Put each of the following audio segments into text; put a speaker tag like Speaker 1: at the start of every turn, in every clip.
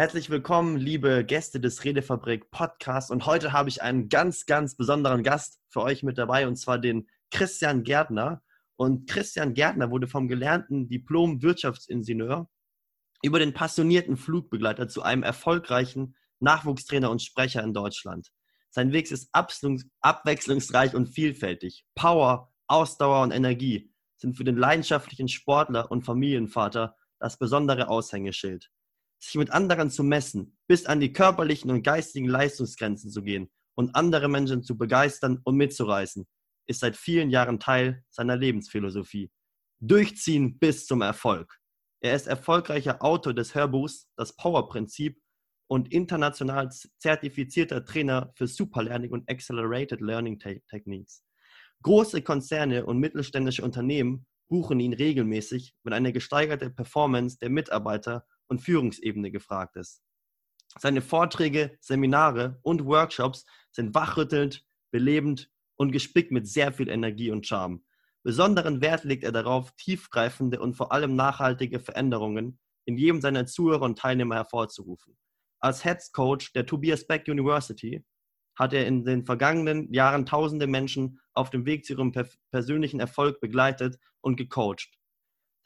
Speaker 1: Herzlich willkommen, liebe Gäste des Redefabrik Podcasts. Und heute habe ich einen ganz, ganz besonderen Gast für euch mit dabei, und zwar den Christian Gärtner. Und Christian Gärtner wurde vom gelernten Diplom-Wirtschaftsingenieur über den passionierten Flugbegleiter zu einem erfolgreichen Nachwuchstrainer und Sprecher in Deutschland. Sein Weg ist abwechslungsreich und vielfältig. Power, Ausdauer und Energie sind für den leidenschaftlichen Sportler und Familienvater das besondere Aushängeschild sich mit anderen zu messen, bis an die körperlichen und geistigen Leistungsgrenzen zu gehen und andere Menschen zu begeistern und mitzureißen, ist seit vielen Jahren Teil seiner Lebensphilosophie. Durchziehen bis zum Erfolg. Er ist erfolgreicher Autor des Hörbuchs Das Power-Prinzip und international zertifizierter Trainer für Superlearning und Accelerated Learning Techniques. Große Konzerne und mittelständische Unternehmen buchen ihn regelmäßig, wenn eine gesteigerte Performance der Mitarbeiter und Führungsebene gefragt ist. Seine Vorträge, Seminare und Workshops sind wachrüttelnd, belebend und gespickt mit sehr viel Energie und Charme. Besonderen Wert legt er darauf, tiefgreifende und vor allem nachhaltige Veränderungen in jedem seiner Zuhörer und Teilnehmer hervorzurufen. Als Heads Coach der Tobias Beck University hat er in den vergangenen Jahren tausende Menschen auf dem Weg zu ihrem persönlichen Erfolg begleitet und gecoacht.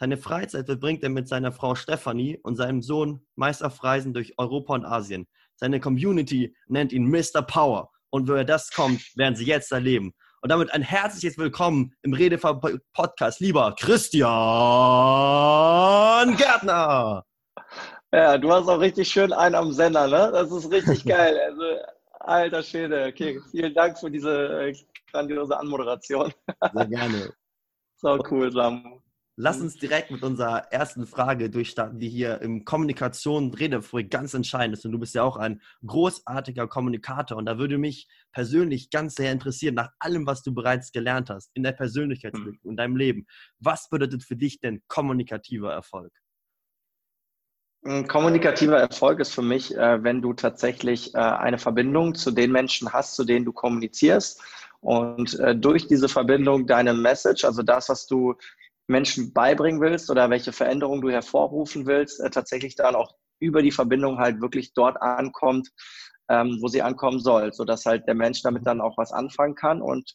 Speaker 1: Seine Freizeit verbringt er mit seiner Frau Stephanie und seinem Sohn meist auf Reisen durch Europa und Asien. Seine Community nennt ihn Mr. Power. Und woher das kommt, werden Sie jetzt erleben. Und damit ein herzliches Willkommen im Redefall-Podcast, lieber Christian Gärtner.
Speaker 2: Ja, du hast auch richtig schön einen am Sender, ne? Das ist richtig geil. Also, alter Schwede. Okay, vielen Dank für diese äh, grandiose Anmoderation.
Speaker 1: Sehr gerne.
Speaker 2: So cool, Samu.
Speaker 1: Lass uns direkt mit unserer ersten Frage durchstarten, die hier im Kommunikation Redefabrik ganz entscheidend ist. Und du bist ja auch ein großartiger Kommunikator. Und da würde mich persönlich ganz sehr interessieren, nach allem, was du bereits gelernt hast in der Persönlichkeitsentwicklung, mhm. in deinem Leben. Was bedeutet für dich denn kommunikativer Erfolg?
Speaker 2: Ein kommunikativer Erfolg ist für mich, äh, wenn du tatsächlich äh, eine Verbindung zu den Menschen hast, zu denen du kommunizierst und äh, durch diese Verbindung deine Message, also das, was du Menschen beibringen willst oder welche Veränderung du hervorrufen willst, äh, tatsächlich dann auch über die Verbindung halt wirklich dort ankommt, ähm, wo sie ankommen soll, sodass halt der Mensch damit dann auch was anfangen kann und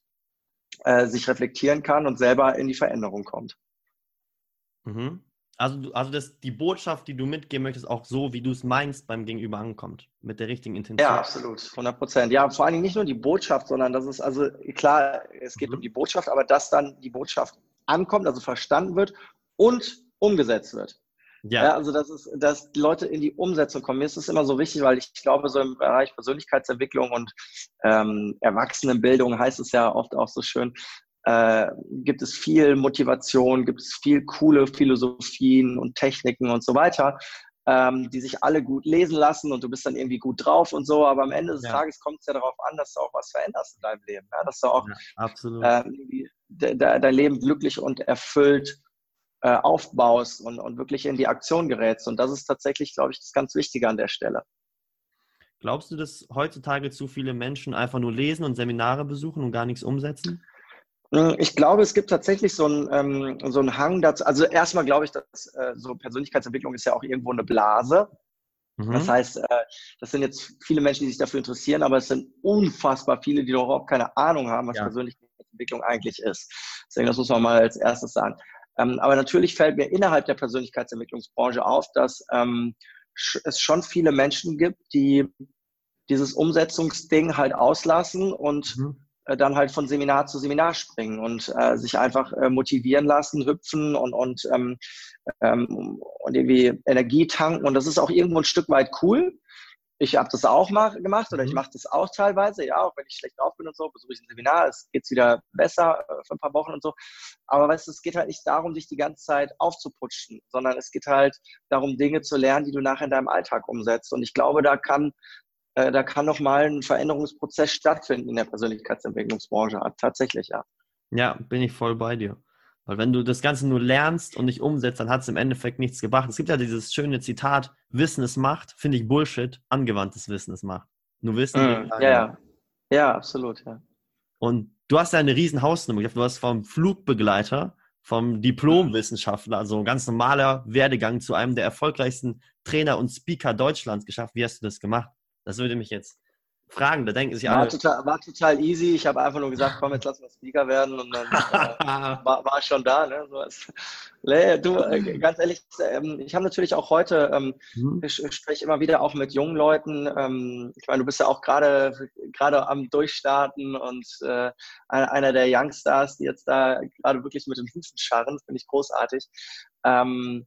Speaker 2: äh, sich reflektieren kann und selber in die Veränderung kommt.
Speaker 1: Mhm. Also, also das, die Botschaft, die du mitgeben möchtest, auch so, wie du es meinst, beim Gegenüber ankommt, mit der richtigen Intention.
Speaker 2: Ja, absolut, 100 Prozent. Ja, vor allen Dingen nicht nur die Botschaft, sondern das ist also klar, es geht mhm. um die Botschaft, aber dass dann die Botschaft ankommt, also verstanden wird und umgesetzt wird. Ja. ja. also das ist, dass die Leute in die Umsetzung kommen. Mir ist es immer so wichtig, weil ich glaube, so im Bereich Persönlichkeitsentwicklung und ähm, Erwachsenenbildung heißt es ja oft auch so schön, äh, gibt es viel Motivation, gibt es viel coole Philosophien und Techniken und so weiter, ähm, die sich alle gut lesen lassen und du bist dann irgendwie gut drauf und so. Aber am Ende des ja. Tages kommt es ja darauf an, dass du auch was veränderst in deinem Leben. Ja? Dass du auch ja, äh, de, de, dein Leben glücklich und erfüllt äh, aufbaust und, und wirklich in die Aktion gerätst. Und das ist tatsächlich, glaube ich, das ganz Wichtige an der Stelle.
Speaker 1: Glaubst du, dass heutzutage zu viele Menschen einfach nur lesen und Seminare besuchen und gar nichts umsetzen?
Speaker 2: Hm, ich glaube, es gibt tatsächlich so einen, ähm, so einen Hang dazu. Also erstmal glaube ich, dass äh, so Persönlichkeitsentwicklung ist ja auch irgendwo eine Blase. Mhm. Das heißt, äh, das sind jetzt viele Menschen, die sich dafür interessieren, aber es sind unfassbar viele, die überhaupt keine Ahnung haben, was ja. Persönlichkeitsentwicklung eigentlich ist. Deswegen, das muss man mal als erstes sagen. Ähm, aber natürlich fällt mir innerhalb der Persönlichkeitsentwicklungsbranche auf, dass ähm, es schon viele Menschen gibt, die dieses Umsetzungsding halt auslassen und mhm äh, dann halt von Seminar zu Seminar springen und äh, sich einfach äh, motivieren lassen, hüpfen und, und, ähm, ähm, und irgendwie Energie tanken. Und das ist auch irgendwo ein Stück weit cool. Ich habe das auch mal gemacht oder ich mhm. mache das auch teilweise, ja, auch wenn ich schlecht drauf bin und so, besuche ich ein Seminar, es geht wieder besser äh, für ein paar Wochen und so. Aber weißt du, es geht halt nicht darum, dich die ganze Zeit aufzuputschen, sondern es geht halt darum, Dinge zu lernen, die du nachher in deinem Alltag umsetzt. Und ich glaube, da kann äh, da kann noch mal ein Veränderungsprozess stattfinden in der Persönlichkeitsentwicklungsbranche. Tatsächlich, ja.
Speaker 1: Ja, bin ich voll bei dir. Weil wenn du das Ganze nur lernst und nicht umsetzt, dann hat es im Endeffekt nichts gebracht. Es gibt ja dieses schöne Zitat, Wissen ist Macht, finde ich Bullshit, angewandtes Wissen ist Macht. Nur Wissen.
Speaker 2: Mm, ja, ja. ja, absolut, ja.
Speaker 1: Und du hast ja eine riesen Hausnummer. Du hast vom Flugbegleiter vom Diplomwissenschaftler, also ein ganz normaler Werdegang zu einem der erfolgreichsten Trainer und Speaker Deutschlands geschafft. Wie hast du das gemacht? Das würde mich jetzt fragen. Da denken sich
Speaker 2: alle. War total, war total easy. Ich habe einfach nur gesagt, komm, jetzt lass mal Speaker werden und dann äh, war, war schon da. Ne? So ist, du, äh, ganz ehrlich, ähm, ich habe natürlich auch heute, ähm, mhm. ich, ich spreche immer wieder auch mit jungen Leuten. Ähm, ich meine, du bist ja auch gerade gerade am Durchstarten und äh, einer der Youngstars, die jetzt da gerade wirklich mit den Hufen scharren, finde ich großartig. Ähm,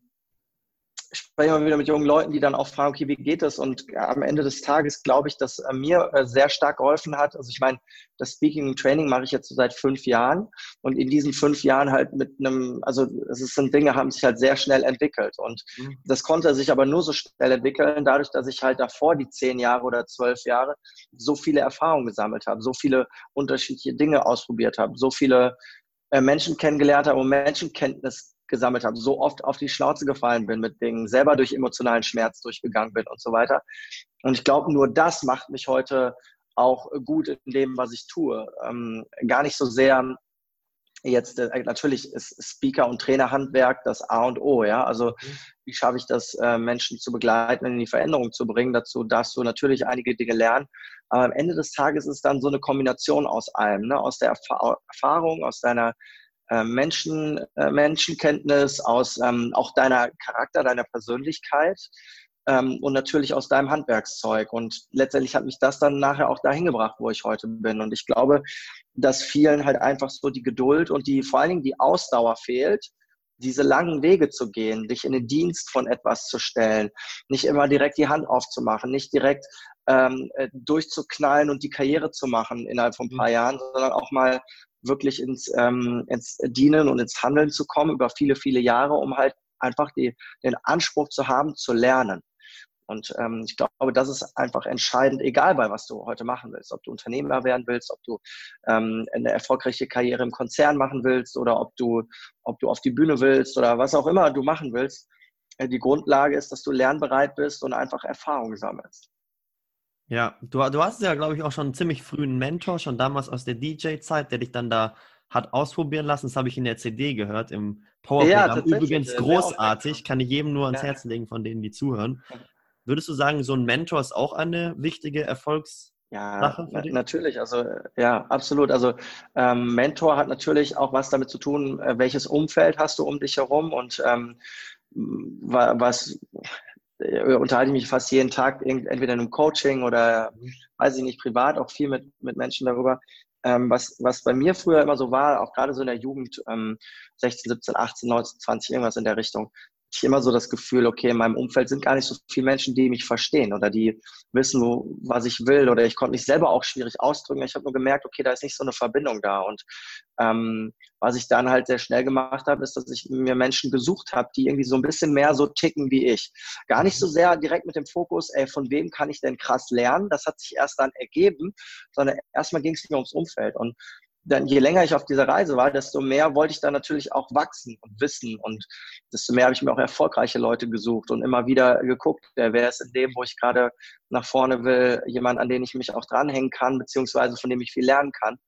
Speaker 2: ich spreche immer wieder mit jungen Leuten, die dann auch fragen, okay, wie geht das? Und am Ende des Tages glaube ich, dass äh, mir äh, sehr stark geholfen hat. Also ich meine, das Speaking und Training mache ich jetzt so seit fünf Jahren und in diesen fünf Jahren halt mit einem, also es sind Dinge, haben sich halt sehr schnell entwickelt und mhm. das konnte sich aber nur so schnell entwickeln, dadurch, dass ich halt davor die zehn Jahre oder zwölf Jahre so viele Erfahrungen gesammelt habe, so viele unterschiedliche Dinge ausprobiert habe, so viele äh, Menschen kennengelernt habe und Menschenkenntnis gesammelt habe, so oft auf die Schnauze gefallen bin mit Dingen, selber durch emotionalen Schmerz durchgegangen bin und so weiter. Und ich glaube, nur das macht mich heute auch gut in dem, was ich tue. Ähm, gar nicht so sehr jetzt, äh, natürlich ist Speaker- und Trainerhandwerk das A und O, ja. Also, mhm. wie schaffe ich das, äh, Menschen zu begleiten, in die Veränderung zu bringen? Dazu darfst du natürlich einige Dinge lernen. Aber am Ende des Tages ist es dann so eine Kombination aus allem, ne? aus der Erf Erfahrung, aus deiner Menschen, äh, Menschenkenntnis, aus ähm, auch deiner Charakter, deiner Persönlichkeit ähm, und natürlich aus deinem Handwerkszeug. Und letztendlich hat mich das dann nachher auch dahin gebracht, wo ich heute bin. Und ich glaube, dass vielen halt einfach so die Geduld und die vor allen Dingen die Ausdauer fehlt, diese langen Wege zu gehen, dich in den Dienst von etwas zu stellen, nicht immer direkt die Hand aufzumachen, nicht direkt ähm, äh, durchzuknallen und die Karriere zu machen innerhalb von ein paar mhm. Jahren, sondern auch mal wirklich ins, ähm, ins Dienen und ins Handeln zu kommen über viele, viele Jahre, um halt einfach die, den Anspruch zu haben, zu lernen. Und ähm, ich glaube, das ist einfach entscheidend, egal bei was du heute machen willst. Ob du Unternehmer werden willst, ob du ähm, eine erfolgreiche Karriere im Konzern machen willst oder ob du, ob du auf die Bühne willst oder was auch immer du machen willst. Äh, die Grundlage ist, dass du lernbereit bist und einfach Erfahrung sammelst.
Speaker 1: Ja, du, du hast ja, glaube ich, auch schon einen ziemlich frühen Mentor, schon damals aus der DJ-Zeit, der dich dann da hat ausprobieren lassen. Das habe ich in der CD gehört, im Powerprogramm. Ja, Übrigens großartig, kann ich jedem nur ans ja. Herz legen, von denen, die zuhören. Würdest du sagen, so ein Mentor ist auch eine wichtige Erfolgs-
Speaker 2: ja, natürlich. Also ja, absolut. Also ähm, Mentor hat natürlich auch was damit zu tun, äh, welches Umfeld hast du um dich herum und ähm, was unterhalte ich mich fast jeden Tag entweder in einem Coaching oder weiß ich nicht, privat auch viel mit, mit Menschen darüber. Ähm, was, was bei mir früher immer so war, auch gerade so in der Jugend, ähm, 16, 17, 18, 19, 20, irgendwas in der Richtung, ich immer so das Gefühl, okay, in meinem Umfeld sind gar nicht so viele Menschen, die mich verstehen oder die wissen, wo, was ich will oder ich konnte mich selber auch schwierig ausdrücken. Ich habe nur gemerkt, okay, da ist nicht so eine Verbindung da. Und ähm, was ich dann halt sehr schnell gemacht habe, ist, dass ich mir Menschen gesucht habe, die irgendwie so ein bisschen mehr so ticken wie ich. Gar nicht so sehr direkt mit dem Fokus, ey, von wem kann ich denn krass lernen? Das hat sich erst dann ergeben, sondern erstmal ging es mir ums Umfeld. Und dann je länger ich auf dieser Reise war, desto mehr wollte ich dann natürlich auch wachsen und wissen und desto mehr habe ich mir auch erfolgreiche Leute gesucht und immer wieder geguckt, wer ist in dem, wo ich gerade nach vorne will, jemand, an den ich mich auch dranhängen kann, beziehungsweise von dem ich viel lernen kann.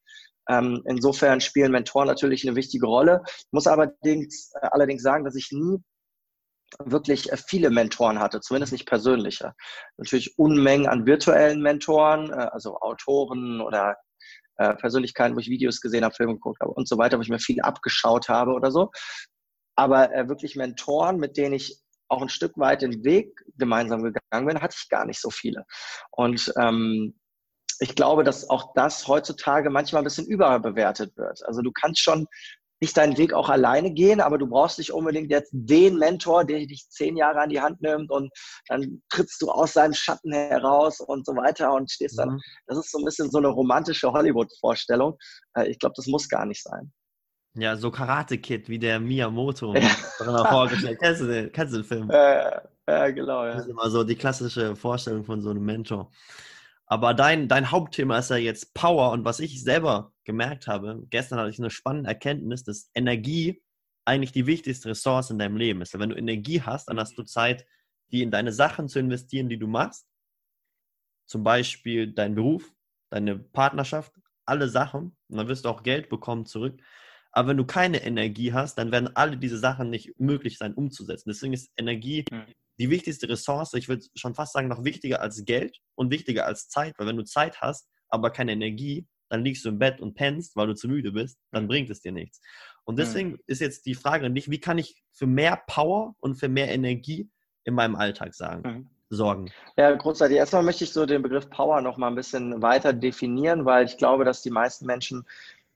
Speaker 2: Ähm, insofern spielen Mentoren natürlich eine wichtige Rolle. Ich muss allerdings, äh, allerdings sagen, dass ich nie wirklich äh, viele Mentoren hatte, zumindest nicht persönliche. Natürlich Unmengen an virtuellen Mentoren, äh, also Autoren oder äh, Persönlichkeiten, wo ich Videos gesehen habe, Filme geguckt habe und so weiter, wo ich mir viel abgeschaut habe oder so. Aber äh, wirklich Mentoren, mit denen ich auch ein Stück weit den Weg gemeinsam gegangen bin, hatte ich gar nicht so viele. Und ähm, ich glaube, dass auch das heutzutage manchmal ein bisschen überbewertet wird. Also du kannst schon nicht deinen Weg auch alleine gehen, aber du brauchst nicht unbedingt jetzt den Mentor, der dich zehn Jahre an die Hand nimmt und dann trittst du aus seinem Schatten heraus und so weiter und stehst dann. Mhm. Das ist so ein bisschen so eine romantische Hollywood-Vorstellung. Äh, ich glaube, das muss gar nicht sein.
Speaker 1: Ja, so Karate Kid wie der Miyamoto. Ja. vorgestellt. Kennst du den, kennst du den Film?
Speaker 2: Ja, ja, genau. Ja.
Speaker 1: Das ist immer so die klassische Vorstellung von so einem Mentor. Aber dein, dein Hauptthema ist ja jetzt Power und was ich selber gemerkt habe, gestern hatte ich eine spannende Erkenntnis, dass Energie eigentlich die wichtigste Ressource in deinem Leben ist. Wenn du Energie hast, dann hast du Zeit, die in deine Sachen zu investieren, die du machst. Zum Beispiel dein Beruf, deine Partnerschaft, alle Sachen. Und dann wirst du auch Geld bekommen zurück. Aber wenn du keine Energie hast, dann werden alle diese Sachen nicht möglich sein umzusetzen. Deswegen ist Energie mhm. die wichtigste Ressource. Ich würde schon fast sagen, noch wichtiger als Geld und wichtiger als Zeit. Weil wenn du Zeit hast, aber keine Energie, dann liegst du im Bett und pennst, weil du zu müde bist, dann bringt es dir nichts. Und deswegen mhm. ist jetzt die Frage an dich, wie kann ich für mehr Power und für mehr Energie in meinem Alltag sagen, sorgen?
Speaker 2: Ja, großartig. Erstmal möchte ich so den Begriff Power noch mal ein bisschen weiter definieren, weil ich glaube, dass die meisten Menschen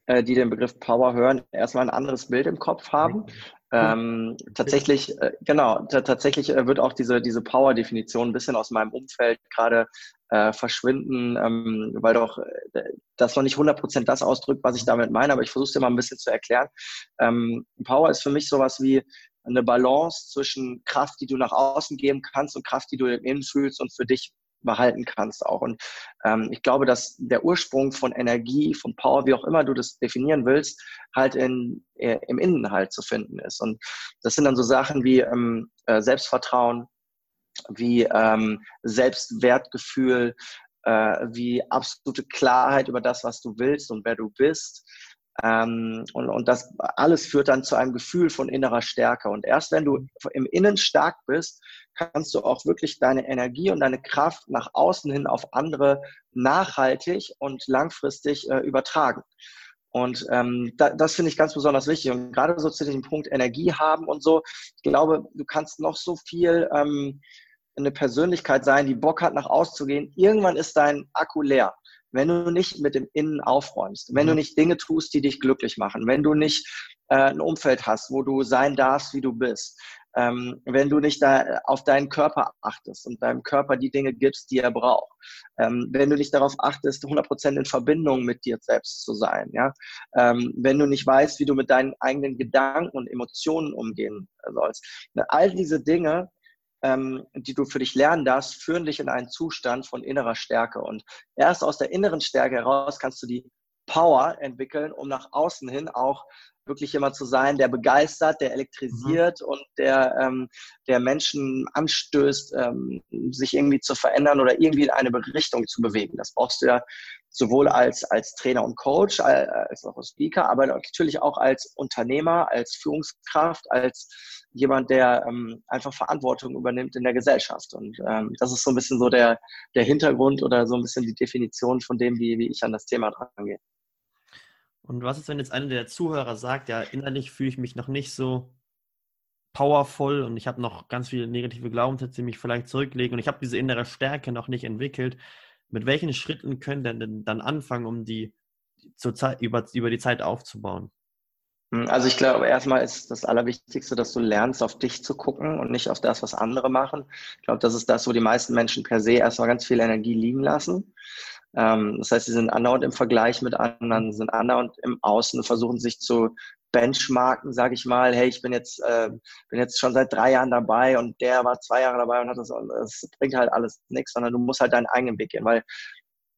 Speaker 2: äh, die den Begriff Power hören, erstmal ein anderes Bild im Kopf haben. Ähm, tatsächlich, äh, genau, tatsächlich äh, wird auch diese, diese Power-Definition ein bisschen aus meinem Umfeld gerade äh, verschwinden, ähm, weil doch äh, das noch nicht 100% das ausdrückt, was ich damit meine, aber ich versuche es dir mal ein bisschen zu erklären. Ähm, Power ist für mich sowas wie eine Balance zwischen Kraft, die du nach außen geben kannst und Kraft, die du im Innen fühlst und für dich behalten kannst auch. Und ähm, ich glaube, dass der Ursprung von Energie, von Power, wie auch immer du das definieren willst, halt in, äh, im Innen halt zu finden ist. Und das sind dann so Sachen wie ähm, äh, Selbstvertrauen, wie ähm, Selbstwertgefühl, äh, wie absolute Klarheit über das, was du willst und wer du bist. Ähm, und, und das alles führt dann zu einem Gefühl von innerer Stärke. Und erst wenn du im Innen stark bist, kannst du auch wirklich deine Energie und deine Kraft nach außen hin auf andere nachhaltig und langfristig äh, übertragen. Und ähm, da, das finde ich ganz besonders wichtig. Und gerade so zu diesem Punkt Energie haben und so, ich glaube, du kannst noch so viel ähm, eine Persönlichkeit sein, die Bock hat, nach außen zu gehen. Irgendwann ist dein Akku leer wenn du nicht mit dem Innen aufräumst, wenn mhm. du nicht Dinge tust, die dich glücklich machen, wenn du nicht äh, ein Umfeld hast, wo du sein darfst, wie du bist, ähm, wenn du nicht da auf deinen Körper achtest und deinem Körper die Dinge gibst, die er braucht, ähm, wenn du nicht darauf achtest, 100% in Verbindung mit dir selbst zu sein, ja, ähm, wenn du nicht weißt, wie du mit deinen eigenen Gedanken und Emotionen umgehen sollst. All diese Dinge ähm, die du für dich lernen darfst, führen dich in einen Zustand von innerer Stärke. Und erst aus der inneren Stärke heraus kannst du die Power entwickeln, um nach außen hin auch wirklich jemand zu sein, der begeistert, der elektrisiert mhm. und der, ähm, der Menschen anstößt, ähm, sich irgendwie zu verändern oder irgendwie in eine Richtung zu bewegen. Das brauchst du ja sowohl als, als Trainer und Coach, als auch als Speaker, aber natürlich auch als Unternehmer, als Führungskraft, als jemand, der ähm, einfach Verantwortung übernimmt in der Gesellschaft. Und ähm, das ist so ein bisschen so der, der Hintergrund oder so ein bisschen die Definition von dem, wie, wie ich an das Thema dran gehe.
Speaker 1: Und was ist, wenn jetzt einer der Zuhörer sagt, ja, innerlich fühle ich mich noch nicht so powerful und ich habe noch ganz viele negative Glaubenssätze, die mich vielleicht zurücklegen und ich habe diese innere Stärke noch nicht entwickelt. Mit welchen Schritten können denn dann anfangen, um die zur Zeit, über, über die Zeit aufzubauen?
Speaker 2: Hm, also ich glaube, erstmal ist das Allerwichtigste, dass du lernst, auf dich zu gucken und nicht auf das, was andere machen. Ich glaube, das ist das, wo die meisten Menschen per se erstmal ganz viel Energie liegen lassen. Ähm, das heißt, sie sind andauernd im Vergleich mit anderen, sind andauernd im Außen, versuchen sich zu benchmarken, sage ich mal, hey, ich bin jetzt, äh, bin jetzt schon seit drei Jahren dabei und der war zwei Jahre dabei und hat das, das bringt halt alles nichts, sondern du musst halt deinen eigenen Weg gehen, weil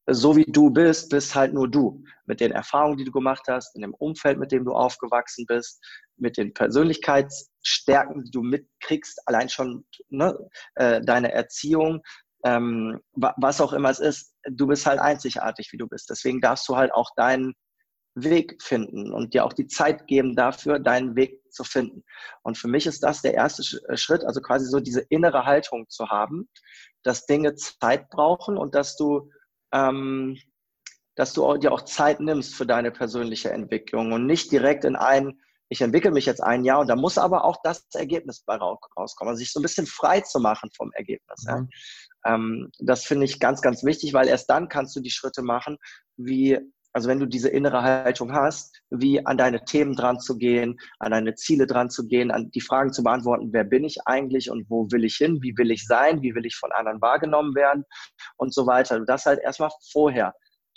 Speaker 2: so wie du bist, bist halt nur du. Mit den Erfahrungen, die du gemacht hast, in dem Umfeld, mit dem du aufgewachsen bist, mit den Persönlichkeitsstärken, die du mitkriegst, allein schon ne, äh, deine Erziehung, ähm, was auch immer es ist, du bist halt einzigartig, wie du bist. Deswegen darfst du halt auch deinen Weg finden und dir auch die Zeit geben dafür, deinen Weg zu finden. Und für mich ist das der erste äh, Schritt, also quasi so diese innere Haltung zu haben, dass Dinge Zeit brauchen und dass du, ähm, dass du dir auch Zeit nimmst für deine persönliche Entwicklung und nicht direkt in ein, ich entwickle mich jetzt ein Jahr und da muss aber auch das Ergebnis bei rauskommen, also sich so ein bisschen frei zu machen vom Ergebnis. Mhm. Ja. Ähm, das finde ich ganz, ganz wichtig, weil erst dann kannst du die Schritte machen, wie also wenn du diese innere Haltung hast, wie an deine Themen dran zu gehen, an deine Ziele dran zu gehen, an die Fragen zu beantworten, wer bin ich eigentlich und wo will ich hin, wie will ich sein, wie will ich von anderen wahrgenommen werden und so weiter. Du das halt erstmal vorher.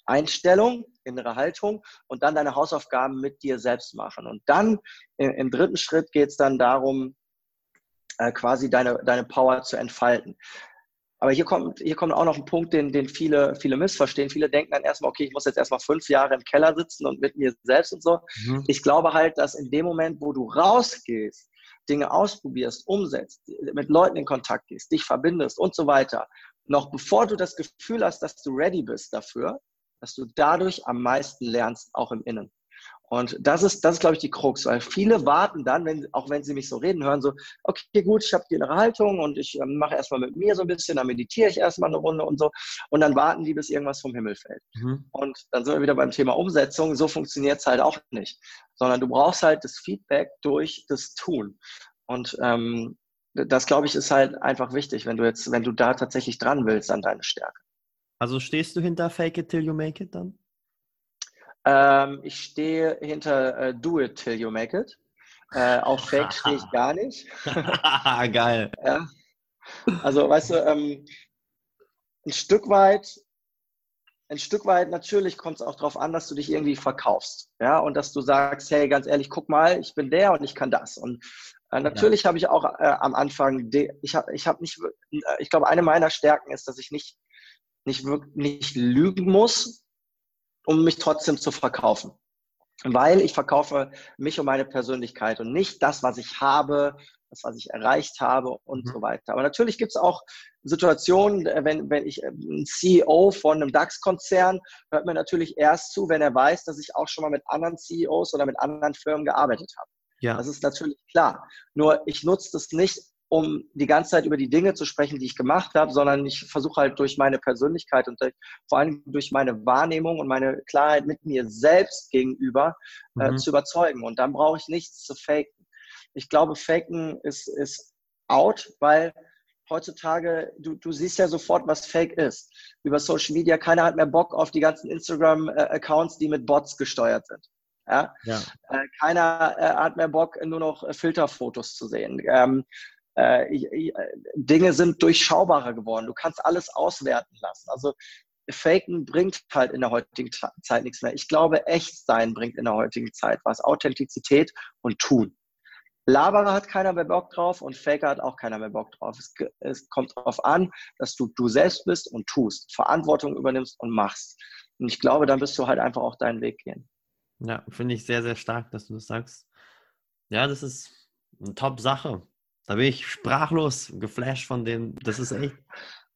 Speaker 2: Einstellung, innere Haltung und dann deine Hausaufgaben mit dir selbst machen. Und dann im dritten Schritt geht es dann darum, äh, quasi deine, deine Power zu entfalten. Aber hier kommt, hier kommt auch noch ein Punkt, den, den viele, viele missverstehen. Viele denken dann erstmal, okay, ich muss jetzt erstmal fünf Jahre im Keller sitzen und mit mir selbst und so. Mhm. Ich glaube halt, dass in dem Moment, wo du rausgehst, Dinge ausprobierst, umsetzt, mit Leuten in Kontakt gehst, dich verbindest und so weiter, noch bevor du das Gefühl hast, dass du ready bist dafür, dass du dadurch am meisten lernst, auch im Innen. Und das ist, das ist, glaube ich, die Krux, weil viele warten dann, wenn, auch wenn sie mich so reden hören, so, okay, gut, ich habe die innere Haltung und ich ähm, mache erstmal mit mir so ein bisschen, dann meditiere ich erstmal eine Runde und so. Und dann warten die, bis irgendwas vom Himmel fällt. Mhm. Und dann sind wir wieder beim Thema Umsetzung. So funktioniert es halt auch nicht. Sondern du brauchst halt das Feedback durch das Tun. Und ähm, das, glaube ich, ist halt einfach wichtig, wenn du jetzt, wenn du da tatsächlich dran willst an deine Stärke.
Speaker 1: Also stehst du hinter Fake it till you make it dann?
Speaker 2: Ähm, ich stehe hinter äh, Do it till you make it. Äh, auf Fake stehe ich gar nicht.
Speaker 1: Geil.
Speaker 2: ja. Also, weißt du, ähm, ein Stück weit, ein Stück weit natürlich kommt es auch darauf an, dass du dich irgendwie verkaufst. Ja, und dass du sagst, hey, ganz ehrlich, guck mal, ich bin der und ich kann das. Und äh, natürlich ja. habe ich auch äh, am Anfang, ich habe ich hab nicht, äh, ich glaube, eine meiner Stärken ist, dass ich nicht, nicht, wirklich, nicht lügen muss, um mich trotzdem zu verkaufen. Weil ich verkaufe mich und meine Persönlichkeit und nicht das, was ich habe, das, was ich erreicht habe und mhm. so weiter. Aber natürlich gibt es auch Situationen, äh, wenn, wenn ich äh, ein CEO von einem DAX-Konzern hört mir natürlich erst zu, wenn er weiß, dass ich auch schon mal mit anderen CEOs oder mit anderen Firmen gearbeitet habe. Ja. Das ist natürlich klar. Nur ich nutze das nicht um die ganze Zeit über die Dinge zu sprechen, die ich gemacht habe, sondern ich versuche halt durch meine Persönlichkeit und vor allem durch meine Wahrnehmung und meine Klarheit mit mir selbst gegenüber äh, mhm. zu überzeugen. Und dann brauche ich nichts zu faken. Ich glaube, faken ist, ist out, weil heutzutage, du, du siehst ja sofort, was Fake ist. Über Social Media, keiner hat mehr Bock auf die ganzen Instagram-Accounts, die mit Bots gesteuert sind. Ja? ja. Äh, keiner äh, hat mehr Bock, nur noch Filterfotos zu sehen. Äh, äh, Dinge sind durchschaubarer geworden. Du kannst alles auswerten lassen. Also Faken bringt halt in der heutigen Zeit nichts mehr. Ich glaube, echt sein bringt in der heutigen Zeit was. Authentizität und Tun. Laberer hat keiner mehr Bock drauf und Faker hat auch keiner mehr Bock drauf. Es, es kommt darauf an, dass du du selbst bist und tust, Verantwortung übernimmst und machst. Und ich glaube, dann wirst du halt einfach auch deinen Weg gehen.
Speaker 1: Ja, finde ich sehr, sehr stark, dass du das sagst. Ja, das ist eine Top-Sache. Da bin ich sprachlos geflasht von dem. Das ist echt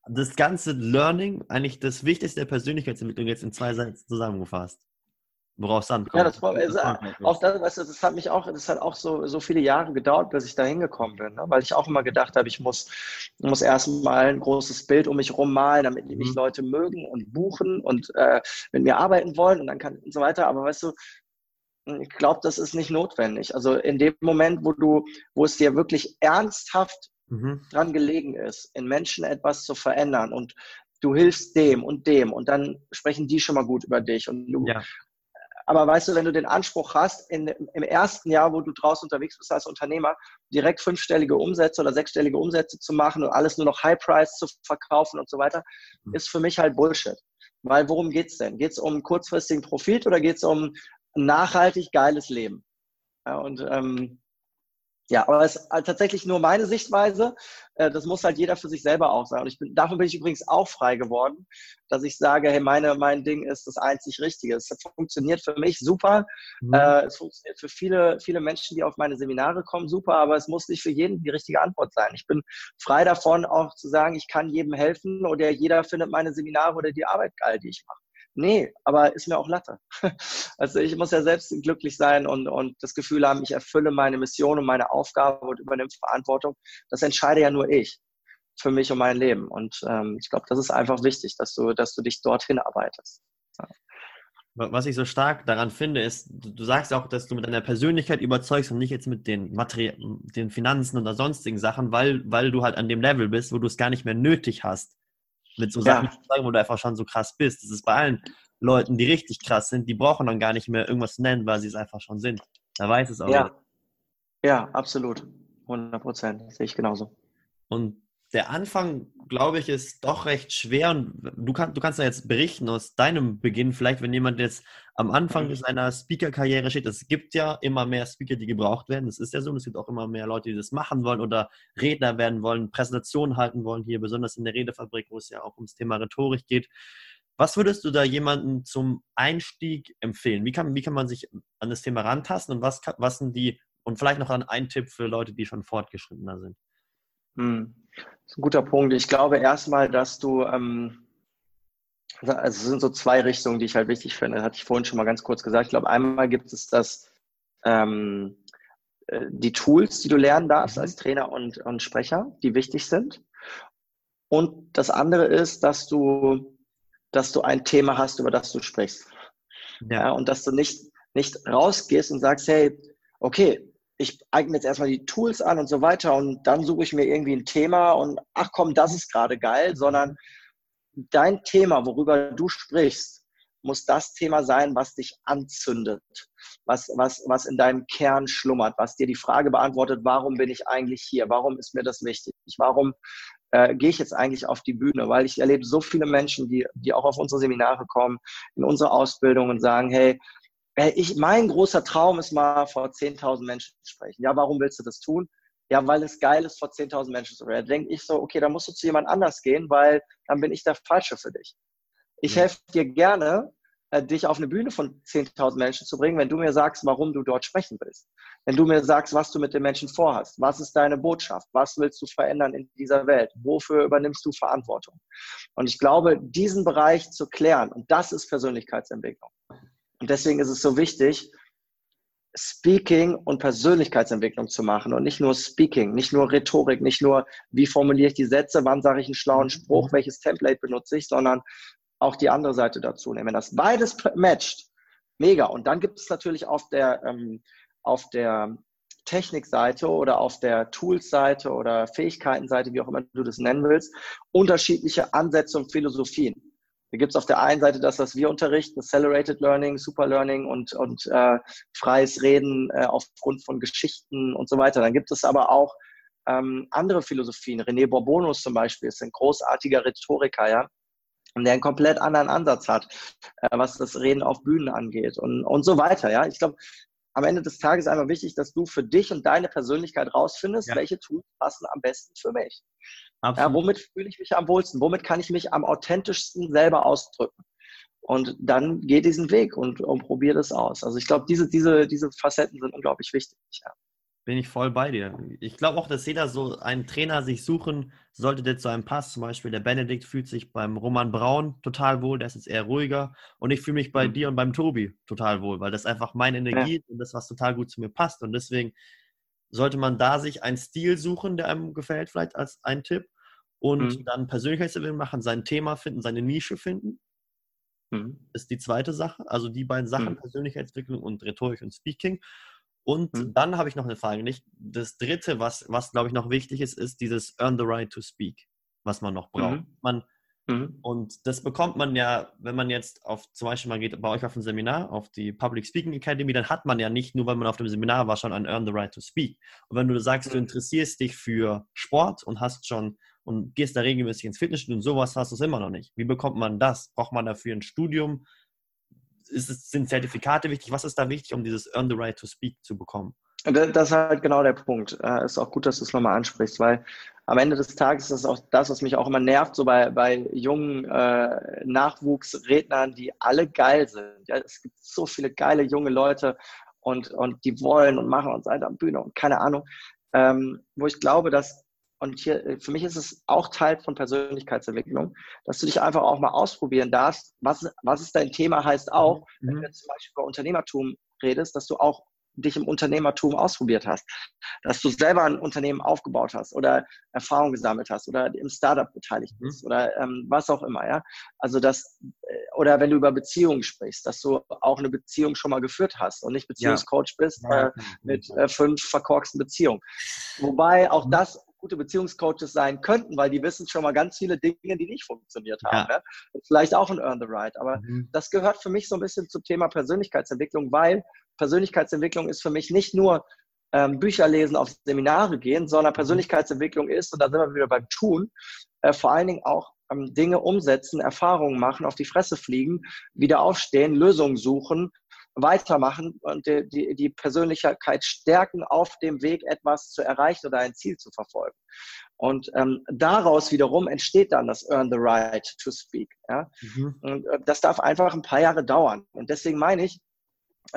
Speaker 1: das ganze Learning, eigentlich das Wichtigste der Persönlichkeitsentwicklung jetzt in zwei Sätzen zusammengefasst. Worauf es ankommt.
Speaker 2: Ja, das, war, also, auch das, weißt du, das hat mich auch, das hat auch so, so viele Jahre gedauert, bis ich da hingekommen bin, ne? weil ich auch immer gedacht habe, ich muss, muss erstmal ein großes Bild um mich rummalen, damit mich mhm. Leute mögen und buchen und äh, mit mir arbeiten wollen und dann kann und so weiter. Aber weißt du, ich glaube, das ist nicht notwendig. Also in dem Moment, wo du, wo es dir wirklich ernsthaft mhm. dran gelegen ist, in Menschen etwas zu verändern und du hilfst dem und dem und dann sprechen die schon mal gut über dich und du. Ja. Aber weißt du, wenn du den Anspruch hast, in, im ersten Jahr, wo du draußen unterwegs bist als Unternehmer, direkt fünfstellige Umsätze oder sechsstellige Umsätze zu machen und alles nur noch High Price zu verkaufen und so weiter, mhm. ist für mich halt Bullshit. Weil worum geht's denn? Geht's um kurzfristigen Profit oder geht's um nachhaltig geiles Leben. Ja, und ähm, ja, aber es ist halt tatsächlich nur meine Sichtweise. Äh, das muss halt jeder für sich selber auch sagen. Und ich bin, davon bin ich übrigens auch frei geworden, dass ich sage, hey, meine, mein Ding ist das einzig Richtige. Es funktioniert für mich super. Mhm. Äh, es funktioniert für viele, viele Menschen, die auf meine Seminare kommen, super, aber es muss nicht für jeden die richtige Antwort sein. Ich bin frei davon, auch zu sagen, ich kann jedem helfen oder jeder findet meine Seminare oder die Arbeit geil, die ich mache. Nee, aber ist mir auch Latte. Also ich muss ja selbst glücklich sein und, und das Gefühl haben, ich erfülle meine Mission und meine Aufgabe und übernehme Verantwortung. Das entscheide ja nur ich für mich und mein Leben. Und ähm, ich glaube, das ist einfach wichtig, dass du, dass du dich dorthin arbeitest. Ja.
Speaker 1: Was ich so stark daran finde, ist, du sagst auch, dass du mit deiner Persönlichkeit überzeugst und nicht jetzt mit den, Materi den Finanzen oder sonstigen Sachen, weil, weil du halt an dem Level bist, wo du es gar nicht mehr nötig hast, mit so Sachen zu sagen, wo du einfach schon so krass bist. Das ist bei allen Leuten, die richtig krass sind, die brauchen dann gar nicht mehr irgendwas zu nennen, weil sie es einfach schon sind. Da weiß es auch.
Speaker 2: Ja, ja absolut. 100 Prozent. Sehe ich genauso.
Speaker 1: Und der Anfang, glaube ich, ist doch recht schwer. Und du, kann, du kannst ja jetzt berichten aus deinem Beginn, vielleicht, wenn jemand jetzt am Anfang seiner Speaker-Karriere steht. Es gibt ja immer mehr Speaker, die gebraucht werden. Das ist ja so. Es gibt auch immer mehr Leute, die das machen wollen oder Redner werden wollen, Präsentationen halten wollen, hier besonders in der Redefabrik, wo es ja auch ums Thema Rhetorik geht. Was würdest du da jemandem zum Einstieg empfehlen? Wie kann, wie kann man sich an das Thema rantasten und was, was sind die, und vielleicht noch ein Tipp für Leute, die schon fortgeschrittener sind?
Speaker 2: Hm. Das ist ein guter Punkt. Ich glaube erstmal, dass du, ähm, Also es sind so zwei Richtungen, die ich halt wichtig finde. Das hatte ich vorhin schon mal ganz kurz gesagt. Ich glaube, einmal gibt es das, ähm, äh, die Tools, die du lernen darfst mhm. als Trainer und, und Sprecher, die wichtig sind. Und das andere ist, dass du, dass du ein Thema hast, über das du sprichst. Ja. ja. und dass du nicht, nicht rausgehst und sagst, hey, okay, ich eigne jetzt erstmal die Tools an und so weiter und dann suche ich mir irgendwie ein Thema und ach komm, das ist gerade geil, sondern dein Thema, worüber du sprichst, muss das Thema sein, was dich anzündet, was, was, was in deinem Kern schlummert, was dir die Frage beantwortet, warum bin ich eigentlich hier, warum ist mir das wichtig, warum äh, gehe ich jetzt eigentlich auf die Bühne, weil ich erlebe so viele Menschen, die, die auch auf unsere Seminare kommen, in unsere Ausbildung und sagen, hey, ich, mein großer Traum ist mal vor 10.000 Menschen zu sprechen. Ja, warum willst du das tun? Ja, weil es geil ist, vor 10.000 Menschen zu reden. Da denke ich so, okay, da musst du zu jemand anders gehen, weil dann bin ich der Falsche für dich. Ich mhm. helfe dir gerne, äh, dich auf eine Bühne von 10.000 Menschen zu bringen, wenn du mir sagst, warum du dort sprechen willst. Wenn du mir sagst, was du mit den Menschen vorhast. Was ist deine Botschaft? Was willst du verändern in dieser Welt? Wofür übernimmst du Verantwortung? Und ich glaube, diesen Bereich zu klären, und das ist Persönlichkeitsentwicklung. Und deswegen ist es so wichtig, Speaking und Persönlichkeitsentwicklung zu machen und nicht nur Speaking, nicht nur Rhetorik, nicht nur, wie formuliere ich die Sätze, wann sage ich einen schlauen mhm. Spruch, welches Template benutze ich, sondern auch die andere Seite dazu nehmen. Wenn das beides matcht, mega. Und dann gibt es natürlich auf der, ähm, auf der Technikseite oder auf der Tools-Seite oder Fähigkeitenseite, wie auch immer du das nennen willst, unterschiedliche Ansätze und Philosophien. Da gibt es auf der einen Seite das, was wir unterrichten, Accelerated Learning, Super Learning und, und äh, freies Reden äh, aufgrund von Geschichten und so weiter. Dann gibt es aber auch ähm, andere Philosophien. René Bourbonus zum Beispiel ist ein großartiger Rhetoriker, ja, und der einen komplett anderen Ansatz hat, äh, was das Reden auf Bühnen angeht und, und so weiter. Ja, ich glaube, am Ende des Tages ist einfach wichtig, dass du für dich und deine Persönlichkeit rausfindest, ja. welche Tools passen am besten für mich. Ja, womit fühle ich mich am wohlsten? Womit kann ich mich am authentischsten selber ausdrücken? Und dann geh diesen Weg und, und probier das aus. Also ich glaube, diese, diese, diese Facetten sind unglaublich wichtig. Ja.
Speaker 1: Bin ich voll bei dir. Ich glaube auch, dass jeder so einen Trainer sich suchen sollte, der zu einem passt. Zum Beispiel der Benedikt fühlt sich beim Roman Braun total wohl, der ist jetzt eher ruhiger. Und ich fühle mich bei mhm. dir und beim Tobi total wohl, weil das einfach meine Energie ja. und das, was total gut zu mir passt. Und deswegen sollte man da sich einen Stil suchen, der einem gefällt, vielleicht als ein Tipp. Und mhm. dann Persönlichkeitsentwicklung machen, sein Thema finden, seine Nische finden. Mhm. Ist die zweite Sache. Also die beiden Sachen, mhm. Persönlichkeitsentwicklung und Rhetorik und Speaking. Und mhm. dann habe ich noch eine Frage. Nicht? Das dritte, was, was glaube ich noch wichtig ist, ist dieses Earn the Right to Speak, was man noch braucht. Mhm. Man, mhm. Und das bekommt man ja, wenn man jetzt auf, zum Beispiel, man geht bei euch auf ein Seminar, auf die Public Speaking Academy, dann hat man ja nicht nur, weil man auf dem Seminar war, schon ein Earn the Right to Speak. Und wenn du sagst, du mhm. interessierst dich für Sport und hast schon und gehst da regelmäßig ins Fitnessstudio und sowas hast du es immer noch nicht. Wie bekommt man das? Braucht man dafür ein Studium? Es, sind Zertifikate wichtig? Was ist da wichtig, um dieses Earn the Right to Speak zu bekommen?
Speaker 2: Das ist halt genau der Punkt. Es ist auch gut, dass du es nochmal ansprichst, weil am Ende des Tages ist das auch das, was mich auch immer nervt, so bei, bei jungen äh, Nachwuchsrednern, die alle geil sind. Ja, es gibt so viele geile junge Leute und, und die wollen und machen und sind am Bühne und keine Ahnung. Ähm, wo ich glaube, dass und hier, äh, für mich ist es auch Teil von Persönlichkeitsentwicklung, dass du dich einfach auch mal ausprobieren darfst. Was, was ist dein Thema, heißt auch, mhm. wenn du zum Beispiel über Unternehmertum redest, dass du auch dich im Unternehmertum ausprobiert hast, dass du selber ein Unternehmen aufgebaut hast oder Erfahrung gesammelt hast oder im Startup beteiligt mhm. bist mhm. oder ähm, was auch immer, ja. Also das, äh, oder wenn du über Beziehungen sprichst, dass du auch eine Beziehung schon mal geführt hast und nicht Beziehungscoach ja. bist äh, mit äh, fünf verkorksten Beziehungen. Wobei auch mhm. das gute Beziehungscoaches sein könnten, weil die wissen schon mal ganz viele Dinge, die nicht funktioniert haben. Ja. Ne? Vielleicht auch ein Earn the Right. Aber mhm. das gehört für mich so ein bisschen zum Thema Persönlichkeitsentwicklung, weil Persönlichkeitsentwicklung ist für mich nicht nur ähm, Bücher lesen, auf Seminare gehen, sondern mhm. Persönlichkeitsentwicklung ist, und da sind wir wieder beim Tun, äh, vor allen Dingen auch ähm, Dinge umsetzen, Erfahrungen machen, auf die Fresse fliegen, wieder aufstehen, Lösungen suchen, weitermachen und die, die, die Persönlichkeit stärken, auf dem Weg etwas zu erreichen oder ein Ziel zu verfolgen. Und ähm, daraus wiederum entsteht dann das Earn the Right to Speak. Ja? Mhm. Und äh, das darf einfach ein paar Jahre dauern. Und deswegen meine ich,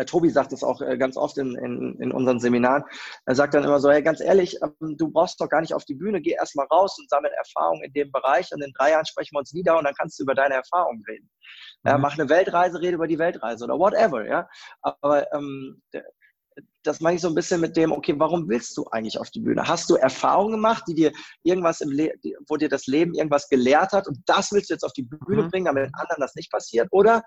Speaker 2: Tobi sagt das auch äh, ganz oft in, in, in unseren Seminaren. Er sagt dann immer so, hey, ganz ehrlich, ähm, du brauchst doch gar nicht auf die Bühne, geh erstmal raus und sammel Erfahrung in dem Bereich und in drei Jahren sprechen wir uns wieder und dann kannst du über deine Erfahrungen reden. Mhm. Ja, mach eine Weltreise, rede über die Weltreise oder whatever, ja. Aber ähm, das meine ich so ein bisschen mit dem, okay, warum willst du eigentlich auf die Bühne? Hast du Erfahrungen gemacht, die dir irgendwas im Le wo dir das Leben irgendwas gelehrt hat und das willst du jetzt auf die Bühne mhm. bringen, damit anderen das nicht passiert? Oder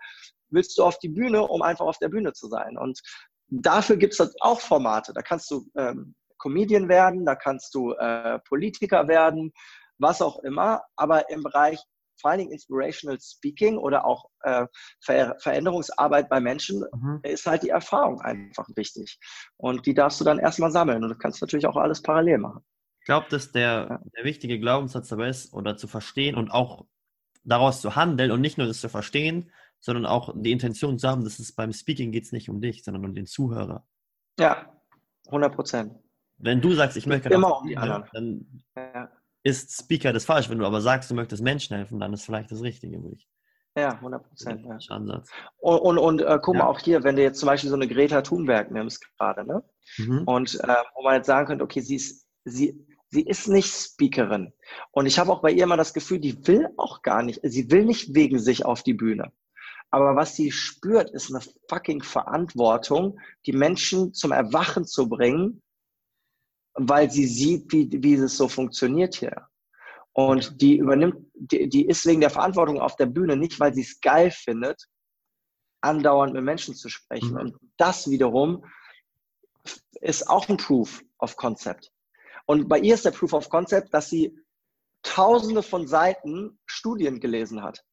Speaker 2: willst du auf die Bühne, um einfach auf der Bühne zu sein? Und dafür gibt es auch Formate. Da kannst du ähm, Comedian werden, da kannst du äh, Politiker werden, was auch immer. Aber im Bereich vor allen Dingen Inspirational Speaking oder auch äh, Ver Veränderungsarbeit bei Menschen mhm. ist halt die Erfahrung einfach wichtig. Und die darfst du dann erstmal sammeln. Und du kannst natürlich auch alles parallel machen.
Speaker 1: Ich glaube, dass der, der wichtige Glaubenssatz dabei ist, oder zu verstehen und auch daraus zu handeln und nicht nur das zu verstehen, sondern auch die Intention zu haben, dass es beim Speaking geht es nicht um dich, sondern um den Zuhörer.
Speaker 2: Ja, 100 Prozent.
Speaker 1: Wenn du sagst, ich möchte
Speaker 2: immer um die anderen,
Speaker 1: dann. Ist Speaker das falsch. Wenn du aber sagst, du möchtest Menschen helfen, dann ist vielleicht das Richtige, würde ich.
Speaker 2: Ja, 100 Prozent. Ja. Ansatz. Und, und, und äh, guck ja. mal auch hier, wenn du jetzt zum Beispiel so eine Greta Thunberg nimmst gerade, ne? Mhm. Und äh, wo man jetzt sagen könnte, okay, sie ist, sie, sie ist nicht Speakerin. Und ich habe auch bei ihr immer das Gefühl, die will auch gar nicht, sie will nicht wegen sich auf die Bühne. Aber was sie spürt, ist eine fucking Verantwortung, die Menschen zum Erwachen zu bringen, weil sie sieht, wie, wie es so funktioniert hier. Und die übernimmt, die, die ist wegen der Verantwortung auf der Bühne nicht, weil sie es geil findet, andauernd mit Menschen zu sprechen. Mhm. Und das wiederum ist auch ein Proof of Concept. Und bei ihr ist der Proof of Concept, dass sie tausende von Seiten Studien gelesen hat.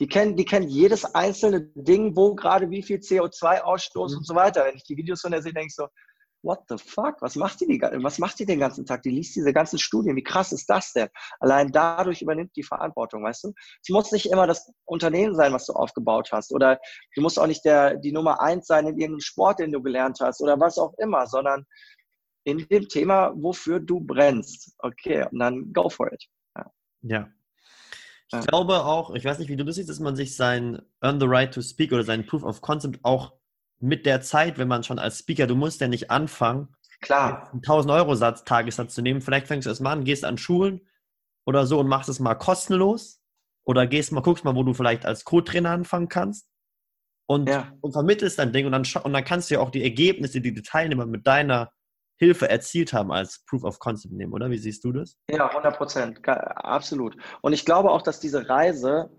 Speaker 2: Die kennt, die kennt jedes einzelne Ding, wo gerade wie viel CO2-Ausstoß mhm. und so weiter. Wenn ich die Videos von der sehe, denke ich so, what the fuck? Was macht die, die, was macht die den ganzen Tag? Die liest diese ganzen Studien. Wie krass ist das denn? Allein dadurch übernimmt die Verantwortung, weißt du? Es muss nicht immer das Unternehmen sein, was du aufgebaut hast. Oder du musst auch nicht der, die Nummer eins sein in irgendeinem Sport, den du gelernt hast oder was auch immer, sondern in dem Thema, wofür du brennst. Okay, und dann go for it.
Speaker 1: Ja. ja. Ich ja. glaube auch, ich weiß nicht, wie du das siehst, dass man sich sein Earn the Right to Speak oder sein Proof of Concept auch mit der Zeit, wenn man schon als Speaker, du musst ja nicht anfangen,
Speaker 2: Klar.
Speaker 1: einen 1000 Euro Satz, Tagessatz zu nehmen. Vielleicht fängst du erst mal an, gehst an Schulen oder so und machst es mal kostenlos. Oder gehst mal, guckst mal, wo du vielleicht als Co-Trainer anfangen kannst. Und, ja. und vermittelst dein Ding und dann, und dann kannst du ja auch die Ergebnisse, die die Teilnehmer mit deiner Hilfe erzielt haben, als Proof of Concept nehmen, oder? Wie siehst du das?
Speaker 2: Ja, 100 Prozent, absolut. Und ich glaube auch, dass diese Reise,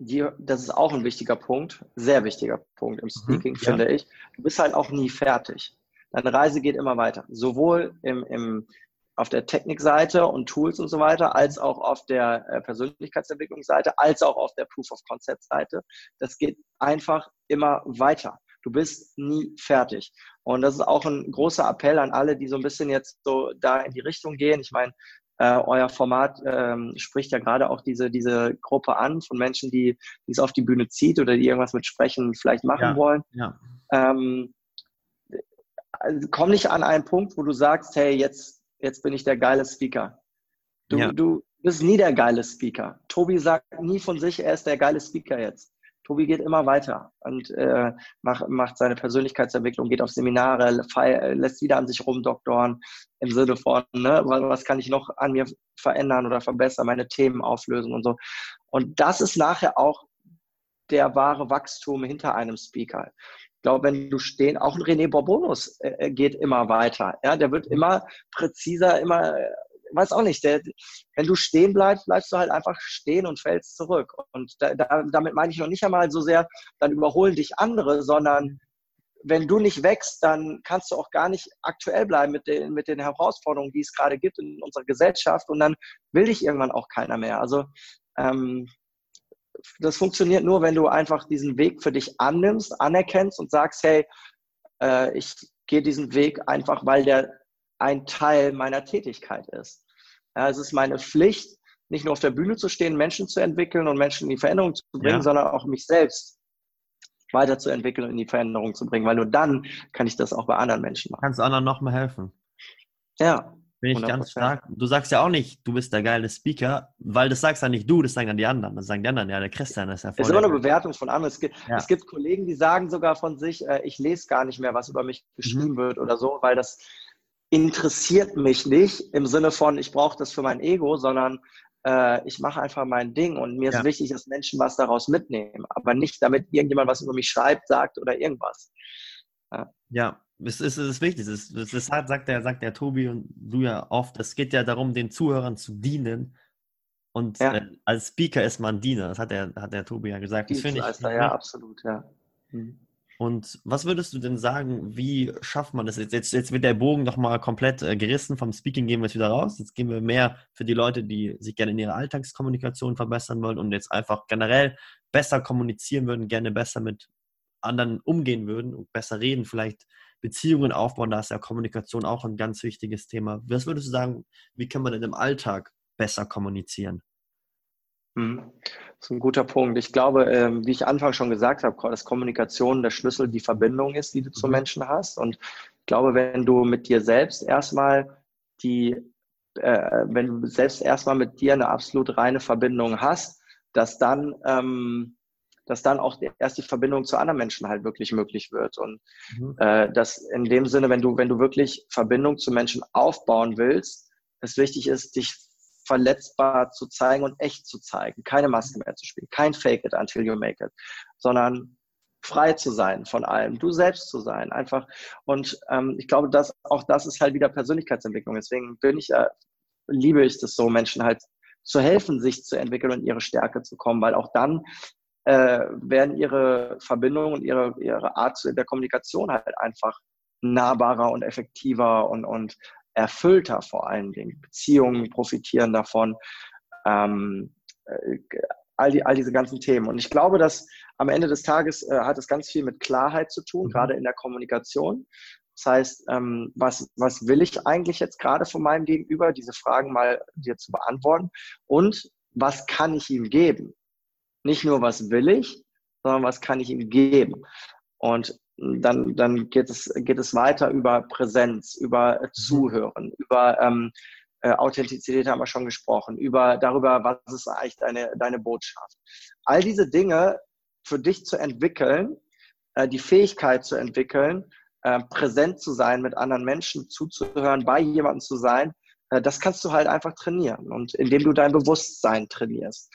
Speaker 2: die, das ist auch ein wichtiger Punkt, sehr wichtiger Punkt im mhm, Speaking, mhm, finde ja. ich. Du bist halt auch nie fertig. Deine Reise geht immer weiter. Sowohl im, im, auf der Technikseite und Tools und so weiter, als auch auf der äh, Persönlichkeitsentwicklungsseite, als auch auf der Proof of Concept Seite. Das geht einfach immer weiter. Du bist nie fertig. Und das ist auch ein großer Appell an alle, die so ein bisschen jetzt so da in die Richtung gehen. Ich meine, äh, euer Format ähm, spricht ja gerade auch diese, diese Gruppe an von Menschen, die, die es auf die Bühne zieht oder die irgendwas mit Sprechen vielleicht machen
Speaker 1: ja,
Speaker 2: wollen.
Speaker 1: Ja.
Speaker 2: Ähm, also komm nicht an einen Punkt, wo du sagst, hey, jetzt, jetzt bin ich der geile Speaker. Du, ja. du bist nie der geile Speaker. Tobi sagt nie von sich, er ist der geile Speaker jetzt. Tobi geht immer weiter und äh, macht, macht seine Persönlichkeitsentwicklung, geht auf Seminare, feier, lässt wieder an sich rumdoktoren im Sinne von, ne, was kann ich noch an mir verändern oder verbessern, meine Themen auflösen und so. Und das ist nachher auch der wahre Wachstum hinter einem Speaker. Ich glaube, wenn du stehen, auch ein René Borbonus äh, geht immer weiter. Ja, der wird immer präziser, immer weiß auch nicht, der, wenn du stehen bleibst, bleibst du halt einfach stehen und fällst zurück. Und da, da, damit meine ich noch nicht einmal so sehr, dann überholen dich andere, sondern wenn du nicht wächst, dann kannst du auch gar nicht aktuell bleiben mit den, mit den Herausforderungen, die es gerade gibt in unserer Gesellschaft. Und dann will dich irgendwann auch keiner mehr. Also ähm, das funktioniert nur, wenn du einfach diesen Weg für dich annimmst, anerkennst und sagst, hey, äh, ich gehe diesen Weg einfach, weil der ein Teil meiner Tätigkeit ist. Ja, es ist meine Pflicht, nicht nur auf der Bühne zu stehen, Menschen zu entwickeln und Menschen in die Veränderung zu bringen, ja. sondern auch mich selbst weiterzuentwickeln und in die Veränderung zu bringen, weil nur dann kann ich das auch bei anderen Menschen machen.
Speaker 1: Kannst anderen nochmal helfen.
Speaker 2: Ja,
Speaker 1: Bin ich ganz stark. Du sagst ja auch nicht, du bist der geile Speaker, weil das sagst ja nicht du, das sagen dann die anderen. Das sagen die anderen, ja, der Christian ist ja
Speaker 2: voll. Es ist immer eine Bewertung von anderen. Es gibt, ja. es gibt Kollegen, die sagen sogar von sich, äh, ich lese gar nicht mehr, was über mich geschrieben mhm. wird oder so, weil das interessiert mich nicht im Sinne von, ich brauche das für mein Ego, sondern äh, ich mache einfach mein Ding und mir ja. ist wichtig, dass Menschen was daraus mitnehmen, aber nicht damit irgendjemand was über mich schreibt, sagt oder irgendwas.
Speaker 1: Ja, ja es ist, es ist wichtig. Das, das, das sagt, der, sagt der Tobi und du ja oft, es geht ja darum, den Zuhörern zu dienen. Und ja. äh, als Speaker ist man Diener, das hat der, hat der Tobi ja gesagt. Das finde ich.
Speaker 2: Ja, absolut, ja.
Speaker 1: Mhm. Und was würdest du denn sagen, wie schafft man das? Jetzt, jetzt, jetzt wird der Bogen nochmal komplett äh, gerissen. Vom Speaking gehen wir jetzt wieder raus. Jetzt gehen wir mehr für die Leute, die sich gerne in ihrer Alltagskommunikation verbessern wollen und jetzt einfach generell besser kommunizieren würden, gerne besser mit anderen umgehen würden und besser reden, vielleicht Beziehungen aufbauen. Da ist ja Kommunikation auch ein ganz wichtiges Thema. Was würdest du sagen, wie kann man denn im Alltag besser kommunizieren?
Speaker 2: Hm. Das ist ein guter Punkt. Ich glaube, ähm, wie ich Anfang schon gesagt habe, dass Kommunikation der Schlüssel, die Verbindung ist, die du zum mhm. Menschen hast. Und ich glaube, wenn du mit dir selbst erstmal die, äh, wenn du selbst erstmal mit dir eine absolut reine Verbindung hast, dass dann, ähm, dass dann auch erst die Verbindung zu anderen Menschen halt wirklich möglich wird. Und mhm. äh, dass in dem Sinne, wenn du, wenn du wirklich Verbindung zu Menschen aufbauen willst, es wichtig ist, dich verletzbar zu zeigen und echt zu zeigen. Keine Maske mehr zu spielen. Kein Fake it until you make it. Sondern frei zu sein von allem, du selbst zu sein, einfach. Und ähm, ich glaube, dass auch das ist halt wieder Persönlichkeitsentwicklung. Deswegen bin ich, äh, liebe ich das so, Menschen halt zu helfen, sich zu entwickeln und ihre Stärke zu kommen, weil auch dann äh, werden ihre Verbindungen und ihre, ihre Art der Kommunikation halt einfach nahbarer und effektiver und, und erfüllter vor allen Dingen. Beziehungen profitieren davon. Ähm, äh, all, die, all diese ganzen Themen. Und ich glaube, dass am Ende des Tages äh, hat es ganz viel mit Klarheit zu tun, mhm. gerade in der Kommunikation. Das heißt, ähm, was, was will ich eigentlich jetzt gerade von meinem Gegenüber, diese Fragen mal dir zu beantworten und was kann ich ihm geben? Nicht nur, was will ich, sondern was kann ich ihm geben? Und dann, dann geht, es, geht es weiter über Präsenz, über mhm. Zuhören, über ähm, äh, Authentizität haben wir schon gesprochen, über darüber, was ist eigentlich deine, deine Botschaft. All diese Dinge für dich zu entwickeln, äh, die Fähigkeit zu entwickeln, äh, präsent zu sein, mit anderen Menschen zuzuhören, bei jemandem zu sein, äh, das kannst du halt einfach trainieren und indem du dein Bewusstsein trainierst.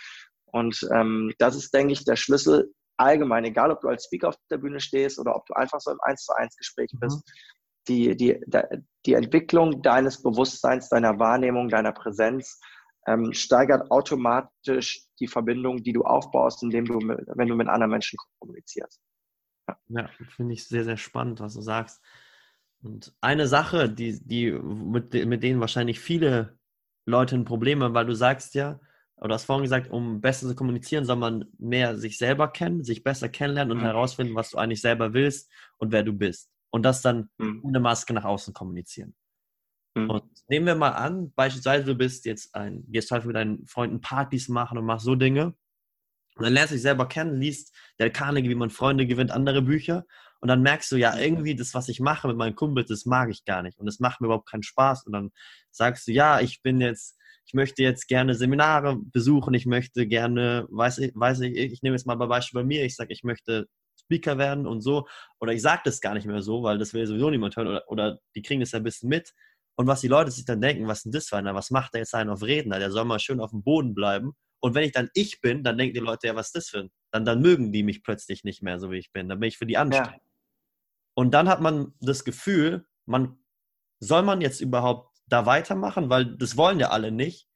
Speaker 2: Und ähm, das ist, denke ich, der Schlüssel allgemein, egal ob du als Speaker auf der Bühne stehst oder ob du einfach so im 1 zu 1 Gespräch mhm. bist, die, die, die Entwicklung deines Bewusstseins, deiner Wahrnehmung, deiner Präsenz ähm, steigert automatisch die Verbindung, die du aufbaust, indem du, wenn du mit anderen Menschen kommunizierst.
Speaker 1: Ja, ja finde ich sehr, sehr spannend, was du sagst. Und eine Sache, die, die mit, mit denen wahrscheinlich viele Leute ein Problem haben, weil du sagst ja, oder hast vorhin gesagt, um besser zu kommunizieren, soll man mehr sich selber kennen, sich besser kennenlernen und mhm. herausfinden, was du eigentlich selber willst und wer du bist. Und das dann mhm. ohne Maske nach außen kommunizieren. Mhm. Und nehmen wir mal an, beispielsweise du bist jetzt ein, gehst halt mit deinen Freunden Partys machen und machst so Dinge. Und dann lernst du dich selber kennen, liest der Carnegie, wie man Freunde gewinnt, andere Bücher. Und dann merkst du, ja, irgendwie das, was ich mache mit meinen Kumpels, das mag ich gar nicht. Und das macht mir überhaupt keinen Spaß. Und dann sagst du, ja, ich bin jetzt ich möchte jetzt gerne Seminare besuchen, ich möchte gerne, weiß ich, weiß ich, ich nehme jetzt mal ein Beispiel bei mir, ich sage, ich möchte Speaker werden und so, oder ich sage das gar nicht mehr so, weil das will sowieso niemand hören, oder, oder die kriegen das ja ein bisschen mit. Und was die Leute sich dann denken, was ist denn das für einer, was macht der jetzt einen auf Redner, der soll mal schön auf dem Boden bleiben. Und wenn ich dann ich bin, dann denken die Leute, ja, was ist das für ein? Dann, dann mögen die mich plötzlich nicht mehr, so wie ich bin. Dann bin ich für die anstrengend. Ja. Und dann hat man das Gefühl, man soll man jetzt überhaupt da weitermachen, weil das wollen ja alle nicht.